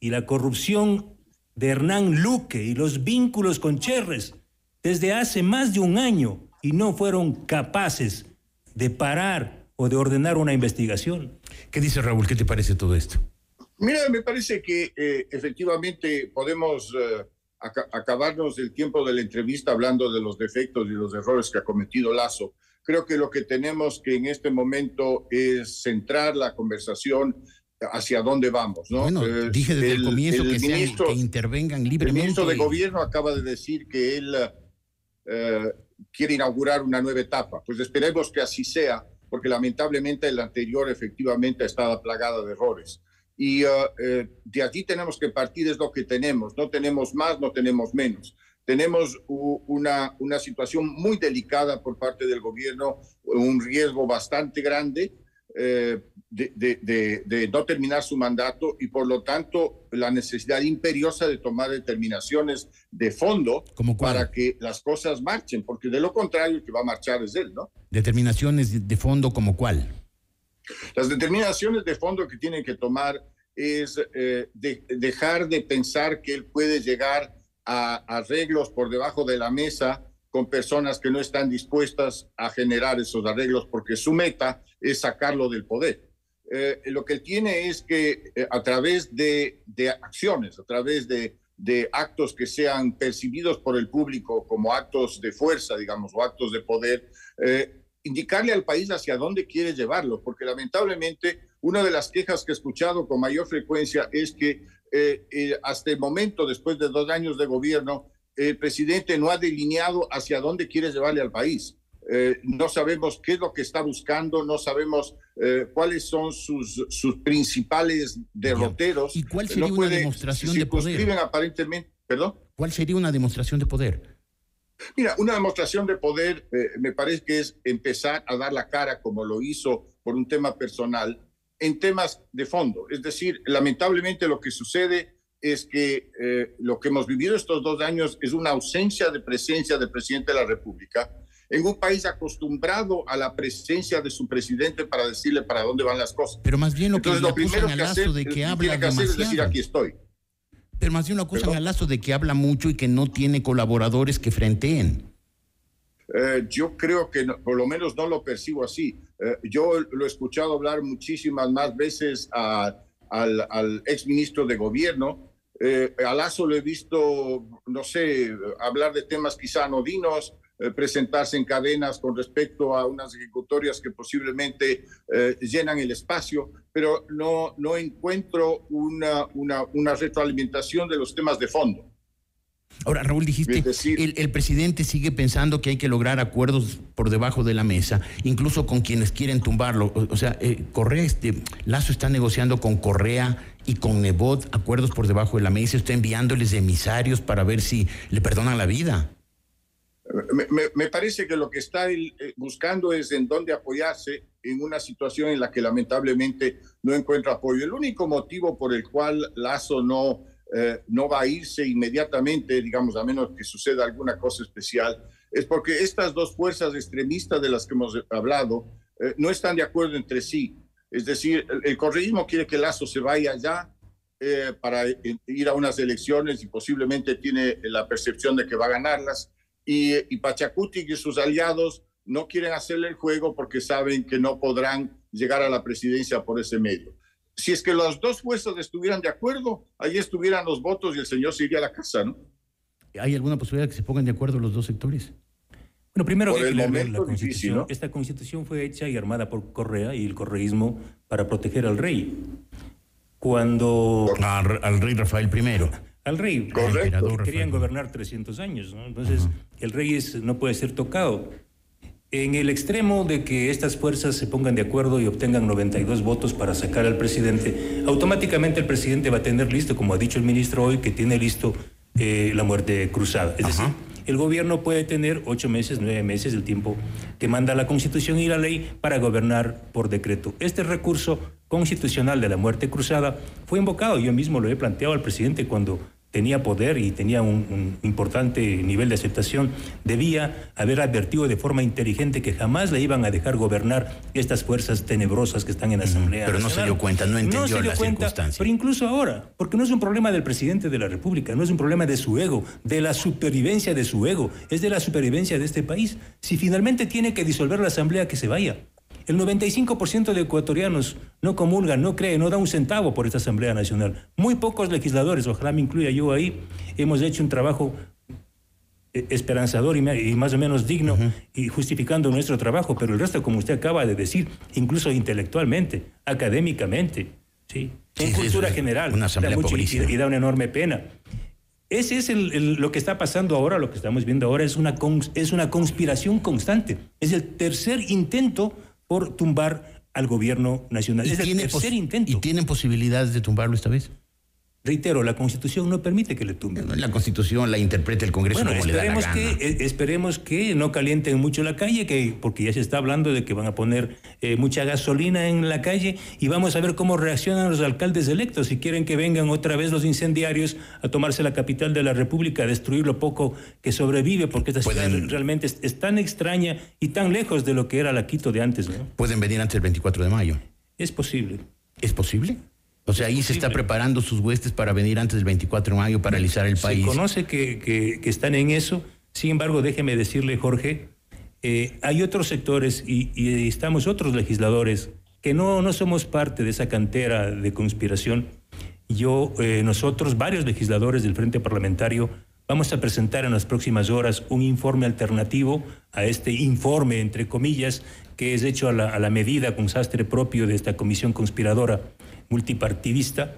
y la corrupción de Hernán Luque y los vínculos con Cherres desde hace más de un año y no fueron capaces de parar o de ordenar una investigación. ¿Qué dice Raúl? ¿Qué te parece todo esto? Mira, me parece que eh, efectivamente podemos eh, acabarnos el tiempo de la entrevista hablando de los defectos y los errores que ha cometido Lazo. Creo que lo que tenemos que en este momento es centrar la conversación hacia dónde vamos, ¿no? Bueno, Eh, dije desde el, comienzo que, sean- ministro- que intervengan el libremente. ministro de Gobierno acaba de decir que él eh, quiere inaugurar una nueva etapa. Pues esperemos que así sea, porque lamentablemente la anterior efectivamente ha estado plagada de errores. Y eh, eh, de allí tenemos que partir, es lo que tenemos. No tenemos más, no tenemos menos. Tenemos una, una situación muy delicada por parte del gobierno, un riesgo bastante grande eh, de, no terminar su mandato y por lo tanto la necesidad imperiosa de tomar determinaciones de fondo para que las cosas marchen, porque de lo contrario el que va a marchar es él, ¿no? Determinaciones de fondo como cuál? Las determinaciones de fondo que tienen que tomar es eh, dejar de pensar que él puede llegar a arreglos por debajo de la mesa con personas que no están dispuestas a generar esos arreglos porque su meta es sacarlo del poder. Eh, lo que él tiene es que eh, a través de, acciones, a través de, actos que sean percibidos por el público como actos de fuerza, digamos, o actos de poder, indicarle al país hacia dónde quiere llevarlo, porque lamentablemente una de las quejas que he escuchado con mayor frecuencia es que hasta el momento, después de dos años de gobierno, el presidente no ha delineado hacia dónde quiere llevarle al país. Eh, no sabemos qué es lo que está buscando, no sabemos eh, cuáles son sus, sus principales derroteros. ¿Y cuál sería una demostración de poder? aparentemente, ¿perdón? ¿Cuál sería una demostración de poder? Mira, una demostración de poder eh, me parece que es empezar a dar la cara como lo hizo por un tema personal en temas de fondo. Es decir, lamentablemente lo que sucede es que lo que hemos vivido estos dos años es una ausencia de presencia del presidente de la República en un país acostumbrado a la presencia de su presidente para decirle para dónde van las cosas. Pero más bien lo que Entonces, lo primero que hacer, de que habla que hacer es decir aquí estoy. Pero más bien lo acusan al lazo de que habla mucho y que no tiene colaboradores que frenteen. Eh, yo creo que por lo menos no lo percibo así. Eh, yo lo he escuchado hablar muchísimas más veces al, al ex ministro de gobierno. Eh, a Lazo lo he visto, no sé, hablar de temas quizá anodinos, eh, presentarse en cadenas con respecto a unas ejecutorias que posiblemente eh, llenan el espacio, pero no, no encuentro una, una, una retroalimentación de los temas de fondo. Ahora, Raúl, dijiste, el, el, presidente sigue pensando que hay que lograr acuerdos por debajo de la mesa, incluso con quienes quieren tumbarlo. O, sea, eh, Correa, este, Lazo está negociando con Correa y con Nebot acuerdos por debajo de la mesa, está enviándoles emisarios para ver si le perdonan la vida. Me, parece que lo que está eh, buscando es en dónde apoyarse en una situación en la que lamentablemente no encuentra apoyo. El único motivo por el cual Lazo no, eh, no va a irse inmediatamente, digamos, a menos que suceda alguna cosa especial, es porque estas dos fuerzas extremistas de las que hemos hablado eh, no están de acuerdo entre sí. Es decir, el, el correísmo quiere que Lazo se vaya ya para ir a unas elecciones y posiblemente tiene la percepción de que va a ganarlas y, y Pachacuti y sus aliados no quieren hacerle el juego porque saben que no podrán llegar a la presidencia por ese medio. Si es que los dos fuerzas estuvieran de acuerdo, ahí estuvieran los votos y el señor se iría a la casa, ¿no? ¿Hay alguna posibilidad de que se pongan de acuerdo los dos sectores? Bueno, primero por el momento la constitución. Esta constitución fue hecha y armada por Correa y el correísmo para proteger al rey. Cuando... al rey Rafael I al rey. Correcto. Querían gobernar 300 años, Entonces, el rey no puede ser tocado. En el extremo de que estas fuerzas se pongan de acuerdo y obtengan 92 votos para sacar al presidente, automáticamente el presidente va a tener listo, como ha dicho el ministro hoy, que tiene listo eh, la muerte cruzada. Es decir, el gobierno puede tener ocho meses, nueve meses, el tiempo que manda la Constitución y la ley para gobernar por decreto. Este recurso constitucional de la muerte cruzada fue invocado, yo mismo lo he planteado al presidente cuando tenía poder y tenía un, importante nivel de aceptación, debía haber advertido de forma inteligente que jamás le iban a dejar gobernar estas fuerzas tenebrosas que están en la Asamblea. Pero no se dio cuenta, no entendió no se dio cuenta, Pero incluso ahora, porque no es un problema del presidente de la República, no es un problema de su ego, de la supervivencia de su ego, es de la supervivencia de este país. Si finalmente tiene que disolver la Asamblea, que se vaya. El 95% de ecuatorianos no comulgan, no creen, no da un centavo por esta Asamblea Nacional. Muy pocos legisladores, ojalá me incluya yo ahí, hemos hecho un trabajo eh, esperanzador y más o menos digno y justificando nuestro trabajo, pero el resto, como usted acaba de decir, incluso intelectualmente, académicamente, ¿sí? en cultura general, una da mucho, y, da una enorme pena. Ese es lo que está pasando ahora, lo que estamos viendo ahora es una, es una conspiración constante. Es el tercer intento por tumbar al gobierno nacional. Es el tercer intento. ¿Y tienen posibilidades de tumbarlo esta vez? Reitero, la Constitución no permite que le tumben. La Constitución la interpreta el Congreso bueno, como le da la esperemos gana. que, eh, esperemos que no calienten mucho la calle, que, porque ya se está hablando de que van a poner eh, mucha gasolina en la calle y vamos a ver cómo reaccionan los alcaldes electos. Si quieren que vengan otra vez los incendiarios a tomarse la capital de la República, a destruir lo poco que sobrevive, porque esta ciudad realmente es, es tan extraña y tan lejos de lo que era la Quito de antes. ¿no? Pueden venir antes del 24 de mayo. Es posible. ¿Es posible? O sea, ahí se está preparando sus huestes para venir antes del 24 de mayo, paralizar el país. Se conoce que, que- que están en eso. Sin embargo, déjeme decirle, Jorge, eh, hay otros sectores y, y estamos otros legisladores que no, no somos parte de esa cantera de conspiración. Yo, eh, nosotros, varios legisladores del Frente Parlamentario, vamos a presentar en las próximas horas un informe alternativo a este informe, entre comillas, que es hecho a la, a la medida con sastre propio de esta comisión conspiradora multipartidista,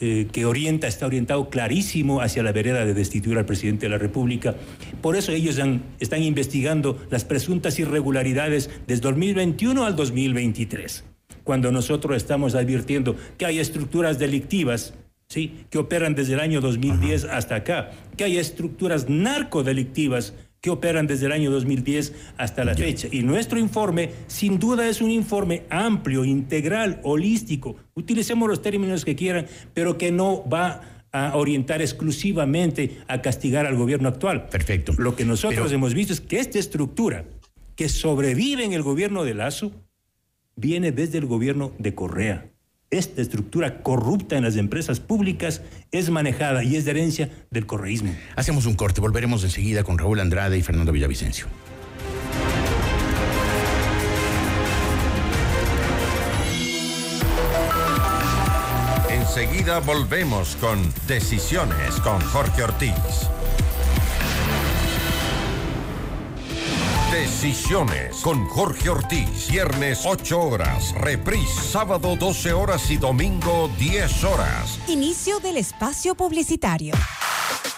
eh, que orienta, está orientado clarísimo hacia la vereda de destituir al presidente de la República. Por eso ellos han- están investigando las presuntas irregularidades desde 2021 al 2023, cuando nosotros estamos advirtiendo que hay estructuras delictivas. ¿Sí? que operan desde el año 2010 hasta acá, que hay estructuras narcodelictivas que operan desde el año 2010 hasta la fecha. Y nuestro informe, sin duda, es un informe amplio, integral, holístico. Utilicemos los términos que quieran, pero que no va a orientar exclusivamente a castigar al gobierno actual. Perfecto. Lo que nosotros hemos visto es que esta estructura que sobrevive en el gobierno de Lazo viene desde el gobierno de Correa. Esta estructura corrupta en las empresas públicas es manejada y es de herencia del correísmo. Hacemos un corte, volveremos enseguida con Raúl Andrade y Fernando Villavicencio. Enseguida volvemos con Decisiones con Jorge Ortiz. Decisiones con Jorge Ortiz. Viernes 8 horas. Reprise sábado 12 horas y domingo 10 horas. Inicio del espacio publicitario.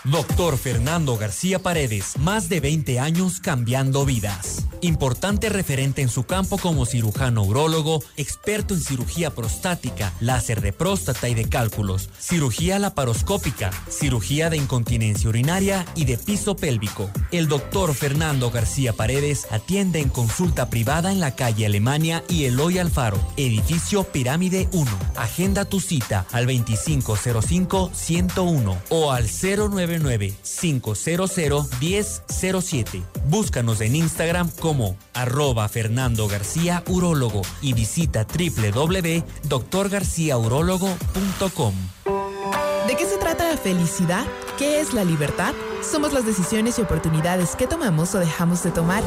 Doctor Fernando García Paredes, más de 20 años cambiando vidas. Importante referente en su campo como cirujano urólogo, experto en cirugía prostática, láser de próstata y de cálculos, cirugía laparoscópica, cirugía de incontinencia urinaria y de piso pélvico. El doctor Fernando García Paredes atiende en consulta privada en la calle Alemania y Eloy Alfaro, edificio Pirámide 1. Agenda tu cita al 2505-101 o al 099-500-1007. Búscanos en Instagram como arroba Fernando García Urólogo y visita www.doctorgarciaurologo.com. ¿De qué se trata la felicidad? ¿Qué es la libertad? Somos las decisiones y oportunidades que tomamos o dejamos de tomar.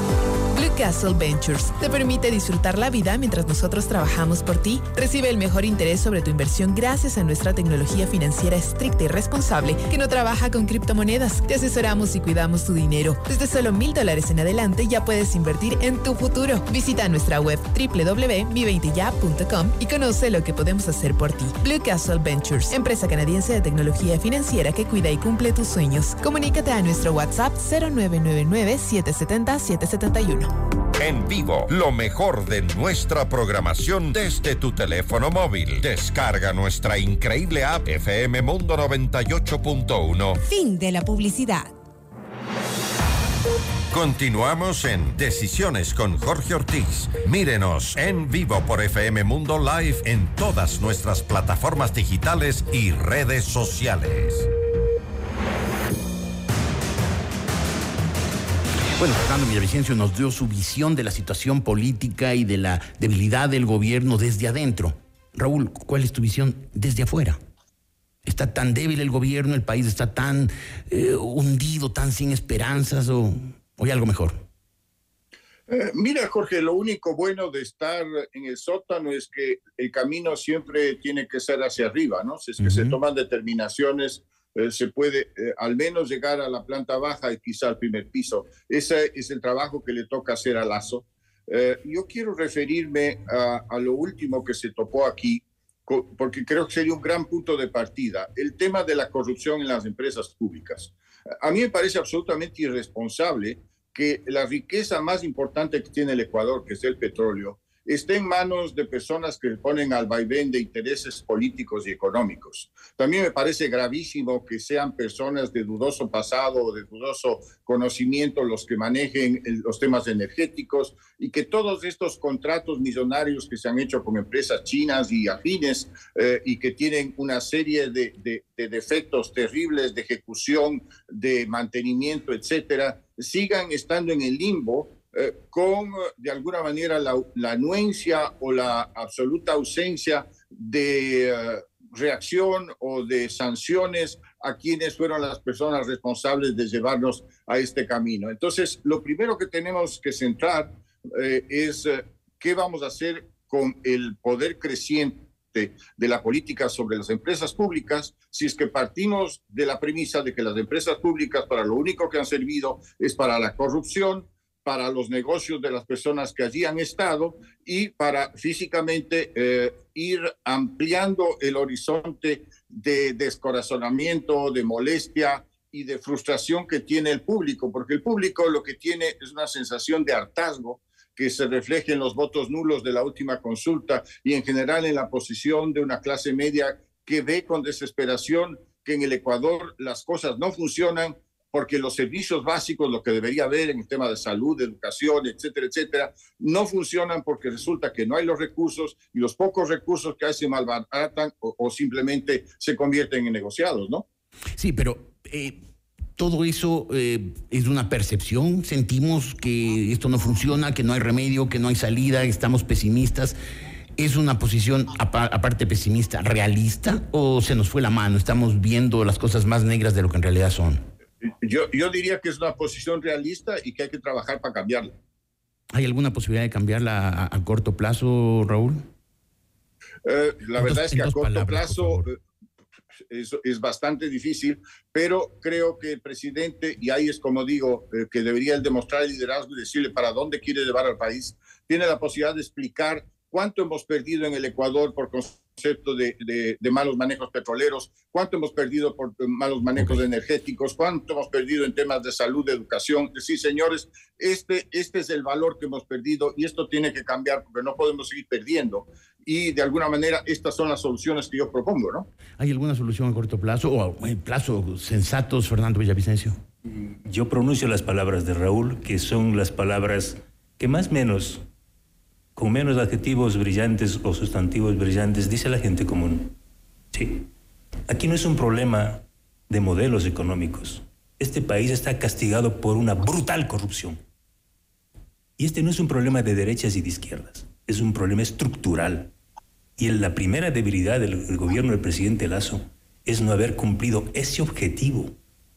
Blue Castle Ventures te permite disfrutar la vida mientras nosotros trabajamos por ti. Recibe el mejor interés sobre tu inversión gracias a nuestra tecnología financiera estricta y responsable que no trabaja con criptomonedas. Te asesoramos y cuidamos tu dinero. Desde solo mil dólares en adelante ya puedes invertir en tu futuro. Visita nuestra web www.mi20ya.com y conoce lo que podemos hacer por ti. Blue Castle Ventures, empresa canadiense de tecnología financiera que cuida y cumple tus sueños. Comunícate a nuestro WhatsApp 0999-770-771. En vivo, lo mejor de nuestra programación desde tu teléfono móvil. Descarga nuestra increíble app FM Mundo 98.1. Fin de la publicidad. Continuamos en Decisiones con Jorge Ortiz. Mírenos en vivo por FM Mundo Live en todas nuestras plataformas digitales y redes sociales. Bueno, Fernando Villavicencio nos dio su visión de la situación política y de la debilidad del gobierno desde adentro. Raúl, ¿cuál es tu visión desde afuera? ¿Está tan débil el gobierno, el país está tan eh, hundido, tan sin esperanzas o, o hay algo mejor? Eh, mira, Jorge, lo único bueno de estar en el sótano es que el camino siempre tiene que ser hacia arriba, ¿no? Si es que se toman determinaciones, eh, se puede eh, al menos llegar a la planta baja y quizá al primer piso. Ese es el trabajo que le toca hacer a Lazo. Eh, yo quiero referirme a, a lo último que se topó aquí, porque creo que sería un gran punto de partida, el tema de la corrupción en las empresas públicas. A mí me parece absolutamente irresponsable que la riqueza más importante que tiene el Ecuador, que es el petróleo, esté en manos de personas que ponen al vaivén de intereses políticos y económicos. También me parece gravísimo que sean personas de dudoso pasado o de dudoso conocimiento los que manejen los temas energéticos y que todos estos contratos millonarios que se han hecho con empresas chinas y afines eh, y que tienen una serie de, de defectos terribles de ejecución, de mantenimiento, etcétera, sigan estando en el limbo eh, con, de alguna manera, la, anuencia o la absoluta ausencia de eh, reacción o de sanciones a quienes fueron las personas responsables de llevarnos a este camino. Entonces, lo primero que tenemos que centrar eh, es qué vamos a hacer con el poder creciente de la política sobre las empresas públicas si es que partimos de la premisa de que las empresas públicas para lo único que han servido es para la corrupción, para los negocios de las personas que allí han estado y para físicamente eh, ir ampliando el horizonte de descorazonamiento, de molestia y de frustración que tiene el público, porque el público lo que tiene es una sensación de hartazgo que se refleja en los votos nulos de la última consulta y en general en la posición de una clase media que ve con desesperación que en el Ecuador las cosas no funcionan porque los servicios básicos, lo que debería haber en el tema de salud, de educación, etcétera, etcétera, no funcionan porque resulta que no hay los recursos y los pocos recursos que hay se malbaratan o, simplemente se convierten en negociados, ¿no? Sí, pero eh, todo eso eh, es una percepción, sentimos que esto no funciona, que no hay remedio, que no hay salida, estamos pesimistas. ¿Es una posición aparte pesimista, realista o se nos fue la mano? Estamos viendo las cosas más negras de lo que en realidad son. Yo, yo diría que es una posición realista y que hay que trabajar para cambiarla. ¿Hay alguna posibilidad de cambiarla a, corto plazo, Raúl? Eh, la verdad es que a corto plazo eh, es, es, bastante difícil, pero creo que el presidente, y ahí es como digo, eh, que debería demostrar el liderazgo y decirle para dónde quiere llevar al país, tiene la posibilidad de explicar cuánto hemos perdido en el Ecuador por concepto de, de, malos manejos petroleros, cuánto hemos perdido por malos manejos energéticos, cuánto hemos perdido en temas de salud, de educación. Sí, señores, este, este es el valor que hemos perdido y esto tiene que cambiar porque no podemos seguir perdiendo. Y de alguna manera estas son las soluciones que yo propongo, ¿no? ¿Hay alguna solución a corto plazo o en plazo sensatos, Fernando Villavicencio? Yo pronuncio las palabras de Raúl, que son las palabras que más o menos con menos adjetivos brillantes o sustantivos brillantes, dice la gente común. Sí. Aquí no es un problema de modelos económicos. Este país está castigado por una brutal corrupción. Y este no es un problema de derechas y de izquierdas, es un problema estructural. Y la primera debilidad del gobierno del presidente Lazo es no haber cumplido ese objetivo.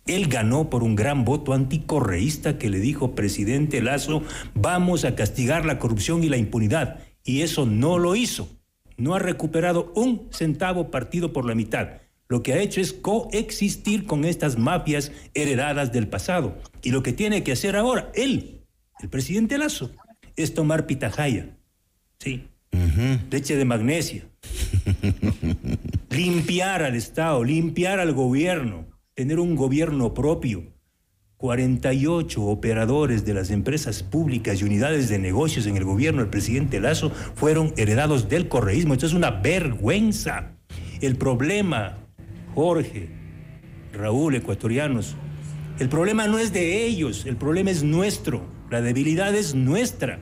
Él ganó por un gran voto anticorreísta que le dijo, presidente Lazo, vamos a castigar la corrupción y la impunidad. Y eso no lo hizo. No ha recuperado un centavo partido por la mitad. Lo que ha hecho es coexistir con estas mafias heredadas del pasado. Y lo que tiene que hacer ahora, él, el presidente Lazo, es tomar pitajaya. Sí. Leche de magnesia. limpiar al Estado, limpiar al gobierno tener un gobierno propio. 48 operadores de las empresas públicas y unidades de negocios en el gobierno del presidente Lazo fueron heredados del correísmo. Esto es una vergüenza. El problema, Jorge, Raúl, ecuatorianos, el problema no es de ellos, el problema es nuestro. La debilidad es nuestra.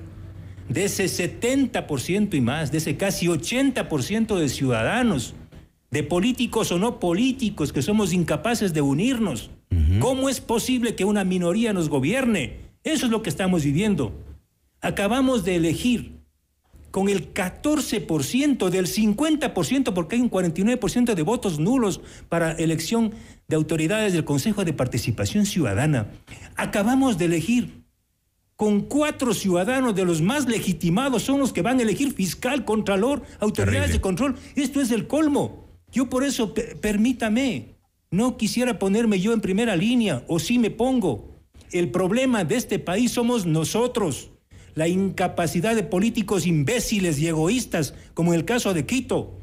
De ese 70% y más, de ese casi 80% de ciudadanos de políticos o no políticos, que somos incapaces de unirnos. ¿Cómo es posible que una minoría nos gobierne? Eso es lo que estamos viviendo. Acabamos de elegir con el 14% del 50%, porque hay un 49% de votos nulos para elección de autoridades del Consejo de Participación Ciudadana. Acabamos de elegir con cuatro ciudadanos de los más legitimados, son los que van a elegir fiscal, contralor, autoridades de control. Esto es el colmo. Yo por eso, permítame, no quisiera ponerme yo en primera línea, o sí me pongo. El problema de este país somos nosotros, la incapacidad de políticos imbéciles y egoístas, como en el caso de Quito,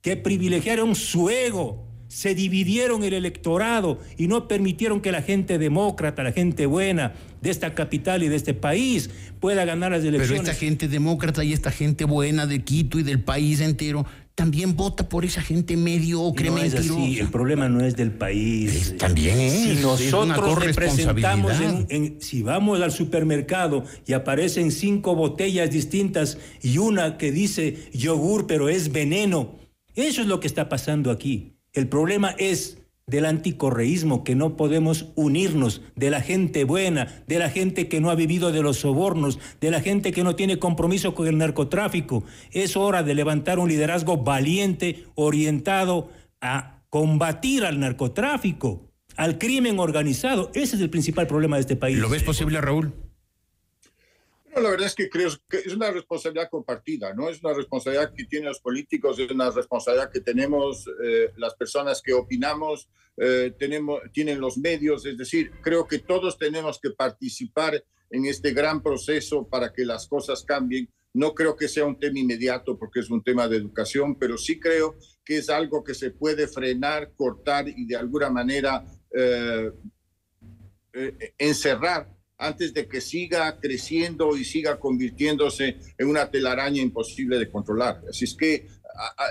que privilegiaron su ego se dividieron el electorado y no permitieron que la gente demócrata, la gente buena de esta capital y de este país pueda ganar las elecciones. Pero esta gente demócrata y esta gente buena de Quito y del país entero también vota por esa gente mediocre, no es así. El problema no es del país. también es. Si nosotros representamos, en, si vamos al supermercado y aparecen cinco botellas distintas y una que dice yogur pero es veneno, eso es lo que está pasando aquí. El problema es del anticorreísmo, que no podemos unirnos, de la gente buena, de la gente que no ha vivido de los sobornos, de la gente que no tiene compromiso con el narcotráfico. Es hora de levantar un liderazgo valiente, orientado a combatir al narcotráfico, al crimen organizado. Ese es el principal problema de este país. ¿Lo ves posible, Raúl? La verdad es que creo que es una responsabilidad compartida, ¿no? Es una responsabilidad que tienen los políticos, es una responsabilidad que tenemos eh, las personas que opinamos, eh, tenemos, tienen los medios, es decir, creo que todos tenemos que participar en este gran proceso para que las cosas cambien. No creo que sea un tema inmediato porque es un tema de educación, pero sí creo que es algo que se puede frenar, cortar y de alguna manera eh, encerrar antes de que siga creciendo y siga convirtiéndose en una telaraña imposible de controlar. Así es que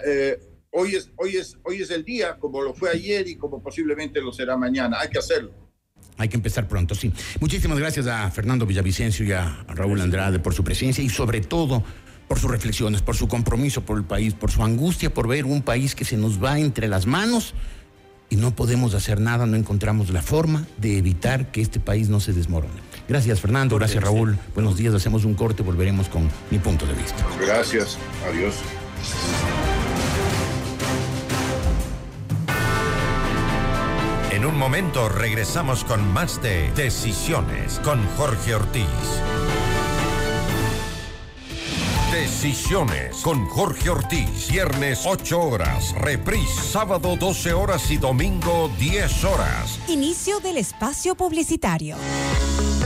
eh, hoy, es, hoy, es, hoy es el día, como lo fue ayer y como posiblemente lo será mañana. Hay que hacerlo. Hay que empezar pronto, sí. Muchísimas gracias a Fernando Villavicencio y a Raúl Andrade por su presencia y sobre todo por sus reflexiones, por su compromiso por el país, por su angustia por ver un país que se nos va entre las manos y no podemos hacer nada, no encontramos la forma de evitar que este país no se desmorone. Gracias Fernando, gracias Raúl. Buenos días, hacemos un corte, volveremos con mi punto de vista. Gracias, adiós. En un momento regresamos con más de Decisiones con Jorge Ortiz. Decisiones con Jorge Ortiz. Viernes 8 horas. Reprise sábado 12 horas y domingo 10 horas. Inicio del espacio publicitario.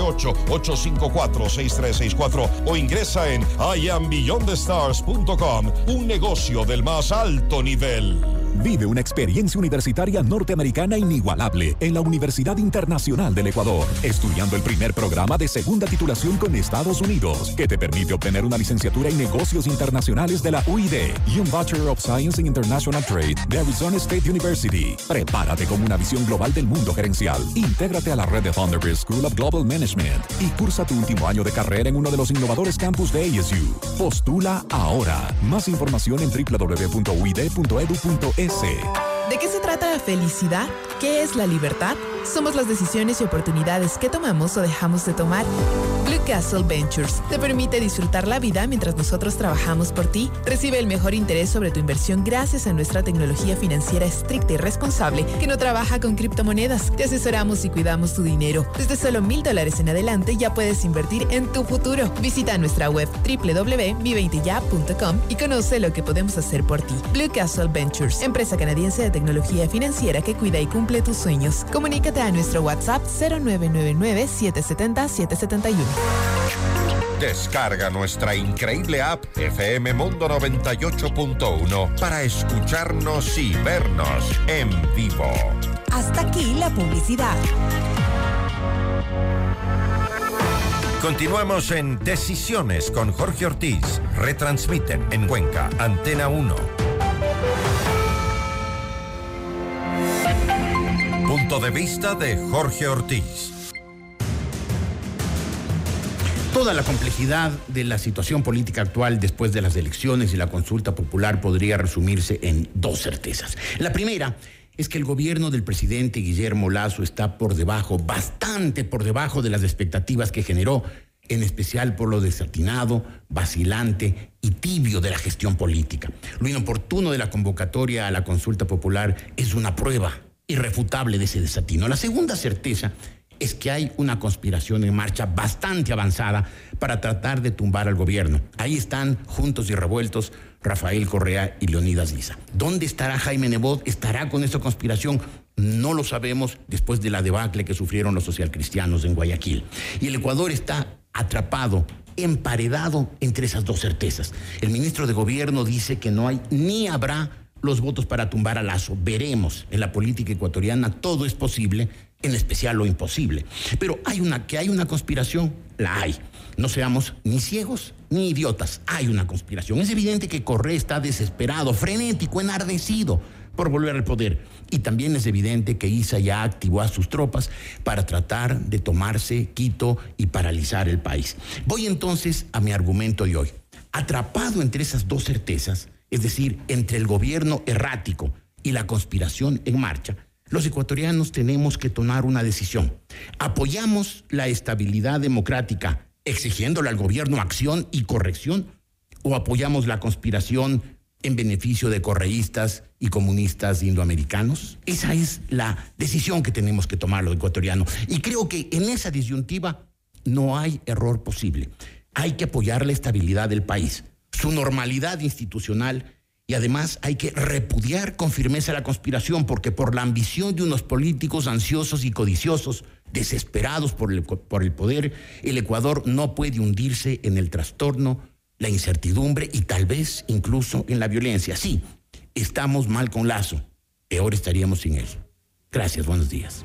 898-854-6364 o ingresa en iambeyondthestars.com, un negocio del más alto nivel. Vive una experiencia universitaria norteamericana inigualable en la Universidad Internacional del Ecuador, estudiando el primer programa de segunda titulación con Estados Unidos, que te permite obtener una licenciatura en negocios internacionales de la UID y un Bachelor of Science in International Trade de Arizona State University. Prepárate con una visión global del mundo gerencial. Intégrate a la red de Thunderbird School of Global Management y cursa tu último año de carrera en uno de los innovadores campus de ASU. Postula ahora. Más información en www.uid.edu.es EC. ¿De qué se trata la felicidad? ¿Qué es la libertad? Somos las decisiones y oportunidades que tomamos o dejamos de tomar. Blue Castle Ventures te permite disfrutar la vida mientras nosotros trabajamos por ti. Recibe el mejor interés sobre tu inversión gracias a nuestra tecnología financiera estricta y responsable que no trabaja con criptomonedas. Te asesoramos y cuidamos tu dinero. Desde solo mil dólares en adelante ya puedes invertir en tu futuro. Visita nuestra web www.mi20ya.com y conoce lo que podemos hacer por ti. Blue Castle Ventures, empresa canadiense de tecnología financiera que cuida y cumple tus sueños. Comunícate a nuestro WhatsApp 0999-770-771. Descarga nuestra increíble app FM Mundo 98.1 para escucharnos y vernos en vivo. Hasta aquí la publicidad. Continuamos en Decisiones con Jorge Ortiz. Retransmiten en Cuenca, Antena 1. Punto de vista de Jorge Ortiz. Toda la complejidad de la situación política actual después de las elecciones y la consulta popular podría resumirse en dos certezas. La primera es que el gobierno del presidente Guillermo Lazo está por debajo, bastante por debajo de las expectativas que generó en especial por lo desatinado, vacilante y tibio de la gestión política. Lo inoportuno de la convocatoria a la consulta popular es una prueba irrefutable de ese desatino. La segunda certeza es que hay una conspiración en marcha bastante avanzada para tratar de tumbar al gobierno. Ahí están, juntos y revueltos, Rafael Correa y Leonidas Lisa. ¿Dónde estará Jaime Nebot? ¿Estará con esta conspiración? No lo sabemos después de la debacle que sufrieron los socialcristianos en Guayaquil. Y el Ecuador está atrapado, emparedado entre esas dos certezas. El ministro de Gobierno dice que no hay ni habrá los votos para tumbar a Lazo. Veremos. En la política ecuatoriana todo es posible, en especial lo imposible. Pero hay una que hay una conspiración, la hay. No seamos ni ciegos ni idiotas. Hay una conspiración. Es evidente que Correa está desesperado, frenético, enardecido por volver al poder. Y también es evidente que Isa ya activó a sus tropas para tratar de tomarse Quito y paralizar el país. Voy entonces a mi argumento de hoy. Atrapado entre esas dos certezas, es decir, entre el gobierno errático y la conspiración en marcha, los ecuatorianos tenemos que tomar una decisión. ¿Apoyamos la estabilidad democrática exigiéndole al gobierno acción y corrección? ¿O apoyamos la conspiración en beneficio de correístas y comunistas indoamericanos? Esa es la decisión que tenemos que tomar los ecuatorianos. Y creo que en esa disyuntiva no hay error posible. Hay que apoyar la estabilidad del país, su normalidad institucional y además hay que repudiar con firmeza la conspiración porque por la ambición de unos políticos ansiosos y codiciosos, desesperados por el, por el poder, el Ecuador no puede hundirse en el trastorno la incertidumbre y tal vez incluso en la violencia. Sí, estamos mal con Lazo, peor estaríamos sin él. Gracias, buenos días.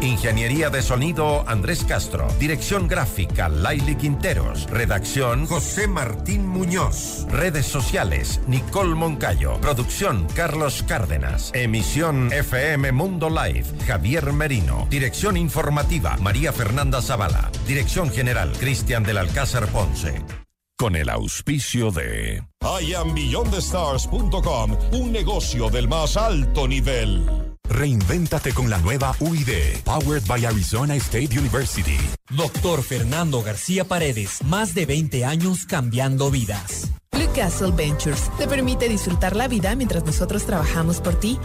Ingeniería de sonido Andrés Castro. Dirección gráfica Laili Quinteros. Redacción José Martín Muñoz. Redes sociales Nicole Moncayo. Producción Carlos Cárdenas. Emisión FM Mundo Live Javier Merino. Dirección informativa María Fernanda Zavala. Dirección general Cristian del Alcázar Ponce. Con el auspicio de IamBeyondTheStars.com, un negocio del más alto nivel. Reinvéntate con la nueva UID, powered by Arizona State University. Doctor Fernando García Paredes, más de 20 años cambiando vidas. Blue Castle Ventures te permite disfrutar la vida mientras nosotros trabajamos por ti.